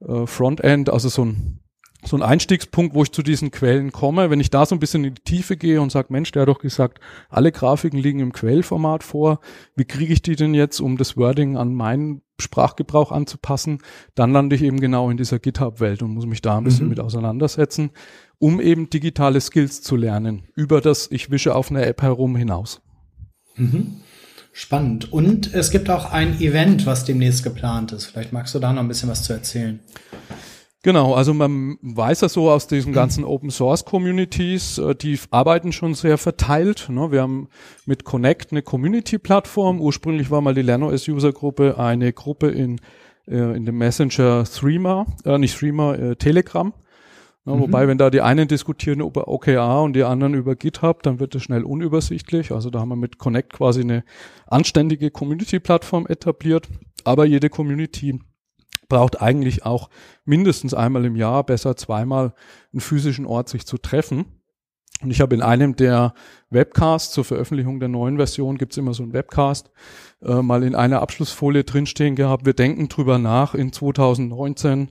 äh, Frontend, also so ein so ein Einstiegspunkt, wo ich zu diesen Quellen komme. Wenn ich da so ein bisschen in die Tiefe gehe und sage, Mensch, der hat doch gesagt, alle Grafiken liegen im Quellformat vor. Wie kriege ich die denn jetzt, um das Wording an meinen Sprachgebrauch anzupassen? Dann lande ich eben genau in dieser GitHub-Welt und muss mich da ein bisschen mhm. mit auseinandersetzen, um eben digitale Skills zu lernen. Über das ich wische auf einer App herum hinaus. Mhm. Spannend. Und es gibt auch ein Event, was demnächst geplant ist. Vielleicht magst du da noch ein bisschen was zu erzählen. Genau, also man weiß das so aus diesen ganzen Open Source Communities, äh, die arbeiten schon sehr verteilt. Ne? Wir haben mit Connect eine Community-Plattform. Ursprünglich war mal die LernOS User Gruppe eine Gruppe in, äh, in dem Messenger Threema, äh, nicht Threema, äh, Telegram. Ja, mhm. Wobei, wenn da die einen diskutieren über OKR und die anderen über GitHub, dann wird es schnell unübersichtlich. Also da haben wir mit Connect quasi eine anständige Community-Plattform etabliert. Aber jede Community braucht eigentlich auch mindestens einmal im Jahr, besser zweimal, einen physischen Ort, sich zu treffen. Und ich habe in einem der Webcasts zur Veröffentlichung der neuen Version, gibt's immer so einen Webcast, äh, mal in einer Abschlussfolie drinstehen gehabt, wir denken drüber nach, in 2019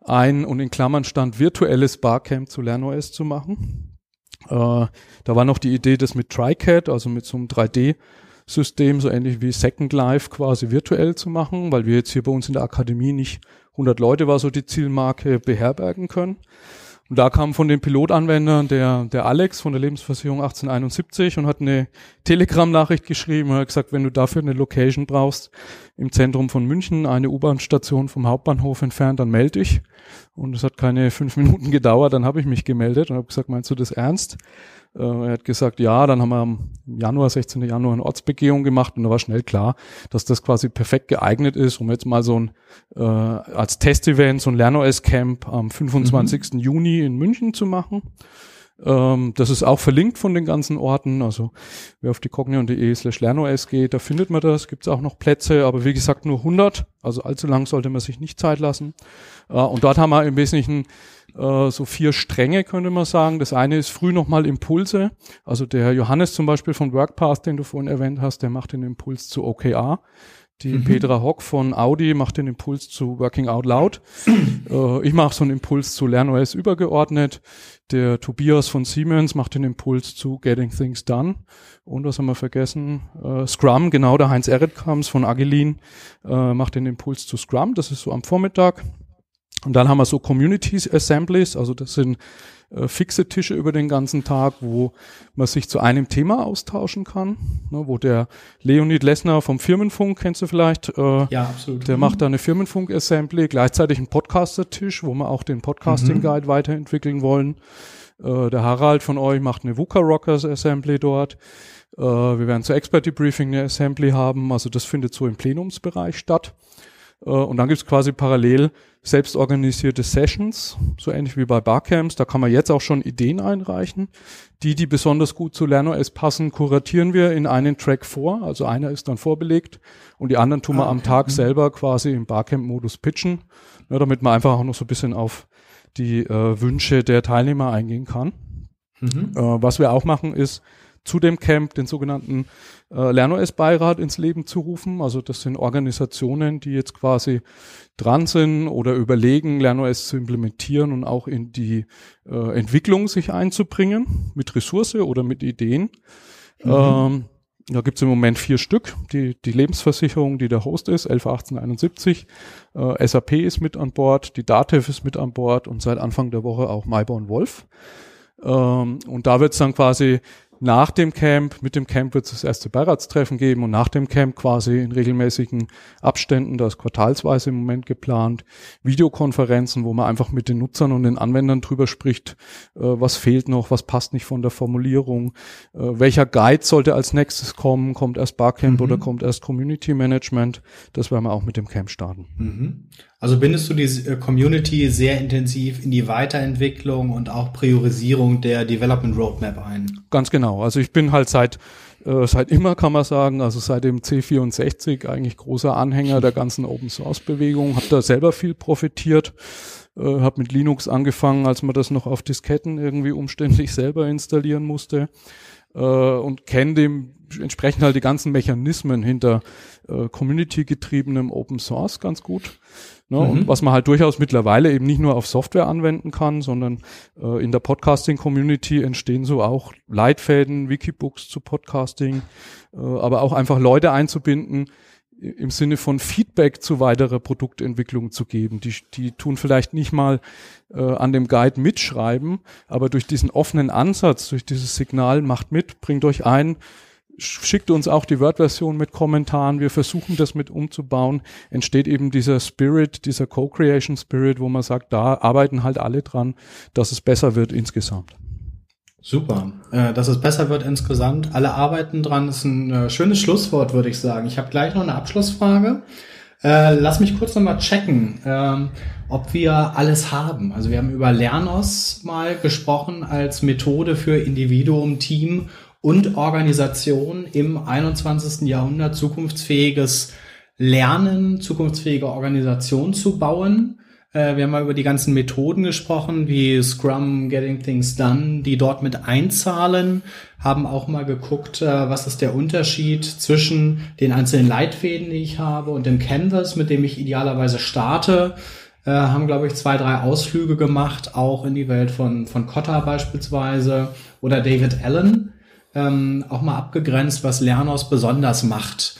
ein und in Klammern stand virtuelles Barcamp zu LernOS zu machen. Äh, da war noch die Idee, das mit TriCAD, also mit so einem 3D System, so ähnlich wie Second Life quasi virtuell zu machen, weil wir jetzt hier bei uns in der Akademie nicht 100 Leute war so die Zielmarke beherbergen können. Und da kam von den Pilotanwendern der, der Alex von der Lebensversicherung 1871 und hat eine Telegram-Nachricht geschrieben und hat gesagt, wenn du dafür eine Location brauchst im Zentrum von München, eine U-Bahn-Station vom Hauptbahnhof entfernt, dann melde dich. Und es hat keine fünf Minuten gedauert, dann habe ich mich gemeldet und habe gesagt, meinst du das ernst? Äh, er hat gesagt, ja, dann haben wir im Januar, 16. Januar eine Ortsbegehung gemacht und da war schnell klar, dass das quasi perfekt geeignet ist, um jetzt mal so ein äh, als Testevent so ein LernOS-Camp am 25. Mhm. Juni in München zu machen. Ähm, das ist auch verlinkt von den ganzen Orten. Also wer auf die cognion.de slash LernOS geht, da findet man das. Gibt es auch noch Plätze, aber wie gesagt nur 100. Also allzu lang sollte man sich nicht Zeit lassen. Äh, und dort haben wir im Wesentlichen äh, so vier Stränge, könnte man sagen. Das eine ist früh nochmal Impulse. Also der Johannes zum Beispiel von WorkPath, den du vorhin erwähnt hast, der macht den Impuls zu OKR. Die mhm. Petra Hock von Audi macht den Impuls zu Working Out Loud. äh, ich mache so einen Impuls zu LernOS übergeordnet. Der Tobias von Siemens macht den Impuls zu Getting Things Done. Und was haben wir vergessen? Äh, Scrum, genau, der Heinz Eretkamps von Agilin äh, macht den Impuls zu Scrum. Das ist so am Vormittag. Und dann haben wir so Community Assemblies, also das sind äh, fixe Tische über den ganzen Tag, wo man sich zu einem Thema austauschen kann. Ne, wo der Leonid Lessner vom Firmenfunk, kennst du vielleicht? Äh, ja, absolut. Der mhm. macht da eine Firmenfunk-Assembly, gleichzeitig ein Podcaster-Tisch, wo wir auch den Podcasting-Guide mhm. weiterentwickeln wollen. Äh, der Harald von euch macht eine VUCA Rockers Assembly dort. Äh, wir werden zur Expert Debriefing eine Assembly haben, also das findet so im Plenumsbereich statt. Äh, und dann gibt's quasi parallel selbstorganisierte Sessions, so ähnlich wie bei Barcamps. Da kann man jetzt auch schon Ideen einreichen. Die, die besonders gut zu LernOS passen, kuratieren wir in einen Track vor. Also einer ist dann vorbelegt und die anderen tun wir ah, am Tag mhm. selber quasi im Barcamp-Modus pitchen, ja, damit man einfach auch noch so ein bisschen auf die äh, Wünsche der Teilnehmer eingehen kann. Mhm. Äh, was wir auch machen ist, zu dem Camp den sogenannten äh, LernOS-Beirat ins Leben zu rufen. Also das sind Organisationen, die jetzt quasi dran sind oder überlegen, LernOS zu implementieren und auch in die äh, Entwicklung sich einzubringen, mit Ressource oder mit Ideen. Mhm. Ähm, da gibt's im Moment vier Stück. Die, die Lebensversicherung, die der Host ist, 111871. Äh, SAP ist mit an Bord, die Datev ist mit an Bord und seit Anfang der Woche auch Myborn Wolf. Ähm, und da wird's dann quasi nach dem Camp, mit dem Camp wird es das erste Beiratstreffen geben und nach dem Camp quasi in regelmäßigen Abständen, das quartalsweise im Moment geplant, Videokonferenzen, wo man einfach mit den Nutzern und den Anwendern drüber spricht, äh, was fehlt noch, was passt nicht von der Formulierung, äh, welcher Guide sollte als nächstes kommen, kommt erst Barcamp mhm. oder kommt erst Community Management, das werden wir auch mit dem Camp starten. Mhm. Also bindest du die äh, Community sehr intensiv in die Weiterentwicklung und auch Priorisierung der Development Roadmap ein? Ganz genau. Also ich bin halt seit äh, seit immer kann man sagen, also seit dem C64 eigentlich großer Anhänger der ganzen Open Source Bewegung, habe da selber viel profitiert, äh, habe mit Linux angefangen, als man das noch auf Disketten irgendwie umständlich selber installieren musste äh, und kenne dem entsprechend halt die ganzen Mechanismen hinter äh, Community-getriebenem Open Source ganz gut. Ne? Mhm. Und was man halt durchaus mittlerweile eben nicht nur auf Software anwenden kann, sondern äh, in der Podcasting-Community entstehen so auch Leitfäden, Wikibooks zu Podcasting, äh, aber auch einfach Leute einzubinden, im Sinne von Feedback zu weiterer Produktentwicklung zu geben. Die, die tun vielleicht nicht mal äh, an dem Guide mitschreiben, aber durch diesen offenen Ansatz, durch dieses Signal macht mit, bringt euch ein, schickt uns auch die Word-Version mit Kommentaren. Wir versuchen das mit umzubauen. Entsteht eben dieser Spirit, dieser Co-Creation Spirit, wo man sagt, da arbeiten halt alle dran, dass es besser wird insgesamt. Super, äh, dass es besser wird insgesamt. Alle arbeiten dran, ist ein äh, schönes Schlusswort, würde ich sagen. Ich habe gleich noch eine Abschlussfrage. Äh, lass mich kurz nochmal checken, ähm, ob wir alles haben. Also wir haben über Lernos mal gesprochen als Methode für Individuum, Team und Organisation im 21. Jahrhundert zukunftsfähiges Lernen, zukunftsfähige Organisation zu bauen. Äh, wir haben mal über die ganzen Methoden gesprochen, wie Scrum, Getting Things Done, die dort mit einzahlen, haben auch mal geguckt, äh, was ist der Unterschied zwischen den einzelnen Leitfäden, die ich habe, und dem Canvas, mit dem ich idealerweise starte. Äh, haben, glaube ich, zwei, drei Ausflüge gemacht, auch in die Welt von, von Kotta beispielsweise oder David Allen. Ähm, auch mal abgegrenzt, was Lernos besonders macht.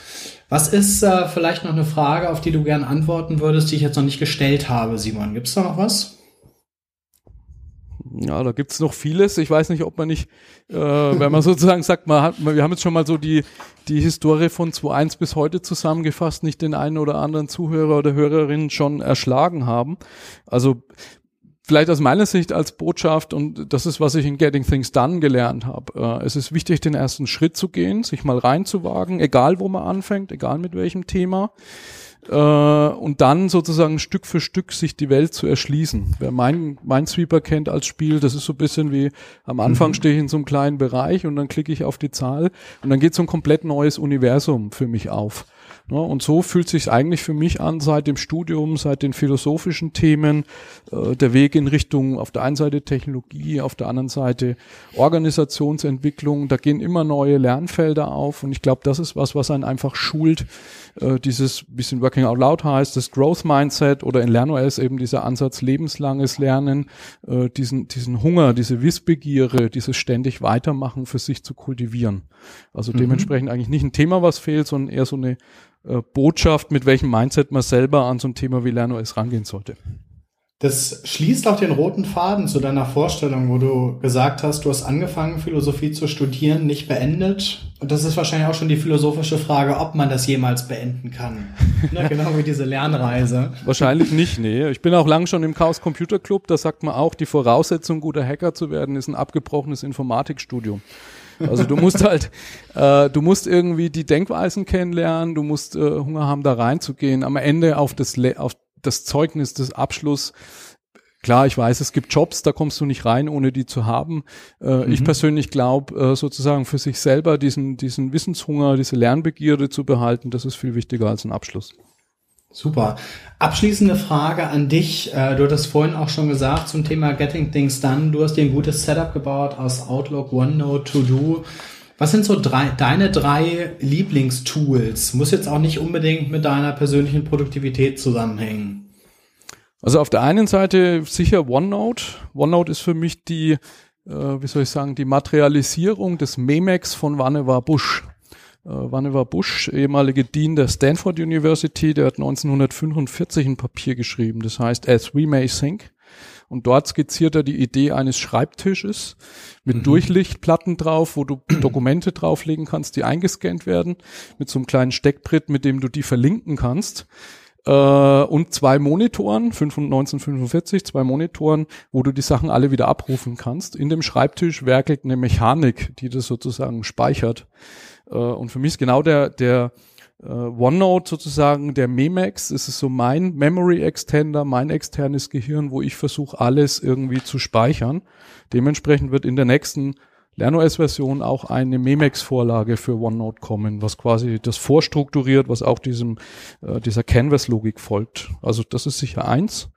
Was ist äh, vielleicht noch eine Frage, auf die du gern antworten würdest, die ich jetzt noch nicht gestellt habe, Simon? Gibt es da noch was? Ja, da gibt's noch vieles. Ich weiß nicht, ob man nicht, äh, wenn man sozusagen sagt, man hat, wir haben jetzt schon mal so die, die Historie von 2.1 bis heute zusammengefasst, nicht den einen oder anderen Zuhörer oder Hörerin schon erschlagen haben. Also vielleicht aus meiner Sicht als Botschaft, und das ist, was ich in Getting Things Done gelernt habe, äh, es ist wichtig, den ersten Schritt zu gehen, sich mal reinzuwagen, egal wo man anfängt, egal mit welchem Thema, äh, und dann sozusagen Stück für Stück sich die Welt zu erschließen. Wer mein, Minesweeper kennt als Spiel, das ist so ein bisschen wie am Anfang mhm. stehe ich in so einem kleinen Bereich und dann klicke ich auf die Zahl und dann geht so ein komplett neues Universum für mich auf. Ne? und so fühlt sich eigentlich für mich an, seit dem Studium, seit den philosophischen Themen, äh, der Weg in Richtung auf der einen Seite Technologie, auf der anderen Seite Organisationsentwicklung. Da gehen immer neue Lernfelder auf und ich glaube, das ist was, was einen einfach schult. Äh, dieses bisschen Working Out Loud heißt, das Growth Mindset oder in LernOS eben dieser Ansatz lebenslanges Lernen, äh, diesen, diesen Hunger, diese Wissbegierde, dieses ständig Weitermachen für sich zu kultivieren. Also mhm. dementsprechend eigentlich nicht ein Thema, was fehlt, sondern eher so eine äh, Botschaft, mit welchem Mindset man selber an so ein Thema wie LernOS rangehen sollte. Das schließt auch den roten Faden zu deiner Vorstellung, wo du gesagt hast, du hast angefangen, Philosophie zu studieren, nicht beendet. Und das ist wahrscheinlich auch schon die philosophische Frage, ob man das jemals beenden kann. ne, genau wie diese Lernreise. Wahrscheinlich nicht, nee. Ich bin auch lang schon im Chaos Computer Club, da sagt man auch, die Voraussetzung, guter Hacker zu werden, ist ein abgebrochenes Informatikstudium. Also du musst halt, äh, du musst irgendwie die Denkweisen kennenlernen, du musst äh, Hunger haben, da reinzugehen. Am Ende auf das, Le auf das Zeugnis des Abschluss Klar, ich weiß, es gibt Jobs, da kommst du nicht rein, ohne die zu haben. Äh, mhm. Ich persönlich glaube, äh, sozusagen für sich selber diesen, diesen Wissenshunger, diese Lernbegierde zu behalten, das ist viel wichtiger als ein Abschluss. Super. Abschließende Frage an dich. Äh, du hattest vorhin auch schon gesagt zum Thema Getting Things Done. Du hast dir ein gutes Setup gebaut aus Outlook, OneNote, To Do. Was sind so drei, deine drei Lieblingstools? Muss jetzt auch nicht unbedingt mit deiner persönlichen Produktivität zusammenhängen. Also auf der einen Seite sicher OneNote. OneNote ist für mich die, äh, wie soll ich sagen, die Materialisierung des Memex von Vannevar Bush. Äh, Vannevar Bush, ehemalige Dean der Stanford University, der hat 1945 ein Papier geschrieben, das heißt As We May Think. Und dort skizziert er die Idee eines Schreibtisches mit mhm. Durchlichtplatten drauf, wo du Dokumente drauflegen kannst, die eingescannt werden, mit so einem kleinen Steckbrett, mit dem du die verlinken kannst. Äh, und zwei Monitoren, 1945, zwei Monitoren, wo du die Sachen alle wieder abrufen kannst. In dem Schreibtisch werkelt eine Mechanik, die das sozusagen speichert. Äh, und für mich ist genau der, der äh, OneNote sozusagen der Memex. Es ist so mein Memory Extender, mein externes Gehirn, wo ich versuche, alles irgendwie zu speichern. Dementsprechend wird in der nächsten LernOS-Version auch eine Memex-Vorlage für OneNote kommen, was quasi das vorstrukturiert, was auch diesem äh, dieser Canvas-Logik folgt. Also das ist sicher eins.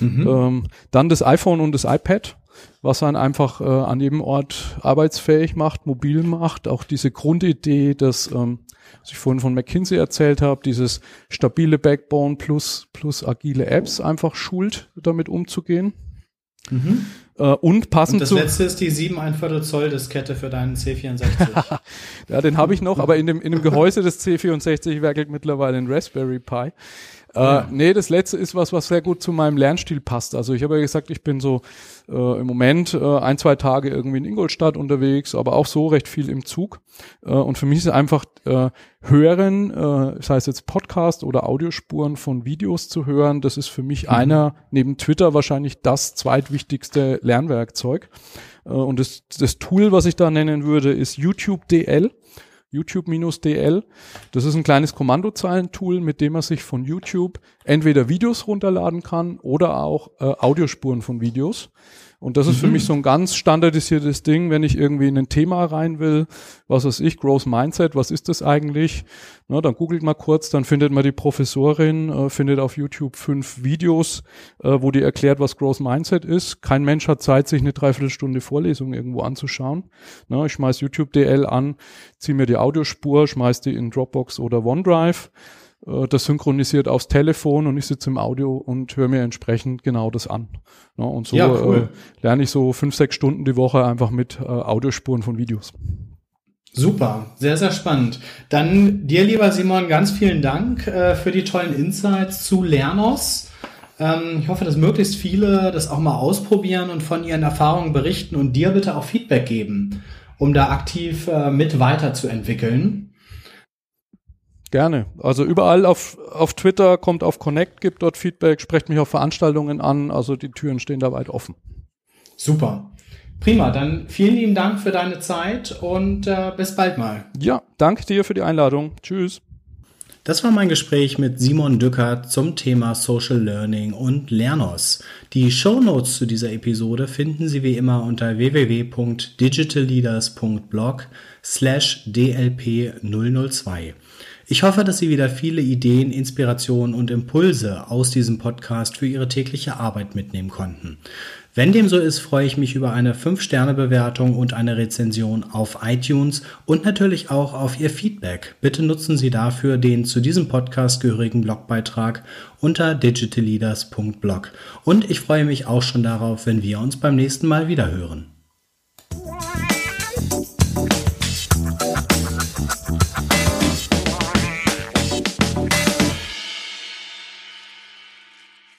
Mhm. Ähm, dann das iPhone und das iPad was einen einfach äh, an jedem Ort arbeitsfähig macht, mobil macht. Auch diese Grundidee, dass, ähm, was ich vorhin von McKinsey erzählt habe, dieses stabile Backbone plus, plus agile Apps einfach schult, damit umzugehen. Mhm. Äh, und passend und das zu. Das letzte ist die 7 ein Viertel Zoll Diskette für deinen C64. ja, den habe ich noch, aber in dem, in dem Gehäuse des C64 werkelt mittlerweile ein Raspberry Pi. Äh, nee, das letzte ist was, was sehr gut zu meinem Lernstil passt. Also ich habe ja gesagt, ich bin so äh, im Moment äh, ein, zwei Tage irgendwie in Ingolstadt unterwegs, aber auch so recht viel im Zug. Äh, und für mich ist einfach äh, Hören, äh, das heißt jetzt Podcast oder Audiospuren von Videos zu hören, das ist für mich mhm. einer, neben Twitter wahrscheinlich das zweitwichtigste Lernwerkzeug. Äh, und das, das Tool, was ich da nennen würde, ist YouTube DL. YouTube-DL. Das ist ein kleines Kommandozeilentool, mit dem man sich von YouTube entweder Videos runterladen kann oder auch äh, Audiospuren von Videos. Und das ist mhm. für mich so ein ganz standardisiertes Ding, wenn ich irgendwie in ein Thema rein will, was weiß ich, Growth Mindset, was ist das eigentlich? Na, dann googelt man kurz, dann findet man die Professorin, äh, findet auf YouTube fünf Videos, äh, wo die erklärt, was Growth Mindset ist. Kein Mensch hat Zeit, sich eine Dreiviertelstunde Vorlesung irgendwo anzuschauen. Na, ich schmeiß YouTube DL an, ziehe mir die Audiospur, schmeiß die in Dropbox oder OneDrive das synchronisiert aufs Telefon und ich sitze im Audio und höre mir entsprechend genau das an. Ja, und so ja, cool. äh, lerne ich so fünf, sechs Stunden die Woche einfach mit äh, Audiospuren von Videos. Super, sehr, sehr spannend. Dann dir, lieber Simon, ganz vielen Dank äh, für die tollen Insights zu Lernos. Ähm, ich hoffe, dass möglichst viele das auch mal ausprobieren und von ihren Erfahrungen berichten und dir bitte auch Feedback geben, um da aktiv äh, mit weiterzuentwickeln. Gerne. Also überall auf, auf Twitter kommt auf Connect, gibt dort Feedback, sprecht mich auf Veranstaltungen an. Also die Türen stehen da weit offen. Super. Prima, dann vielen lieben Dank für deine Zeit und äh, bis bald mal. Ja, danke dir für die Einladung. Tschüss. Das war mein Gespräch mit Simon Dücker zum Thema Social Learning und Lernos. Die Show Notes zu dieser Episode finden Sie wie immer unter www.digitalleaders.blog slash dlp 002. Ich hoffe, dass Sie wieder viele Ideen, Inspirationen und Impulse aus diesem Podcast für Ihre tägliche Arbeit mitnehmen konnten. Wenn dem so ist, freue ich mich über eine 5-Sterne-Bewertung und eine Rezension auf iTunes und natürlich auch auf Ihr Feedback. Bitte nutzen Sie dafür den zu diesem Podcast gehörigen Blogbeitrag unter digitalleaders.blog. Und ich freue mich auch schon darauf, wenn wir uns beim nächsten Mal wieder hören.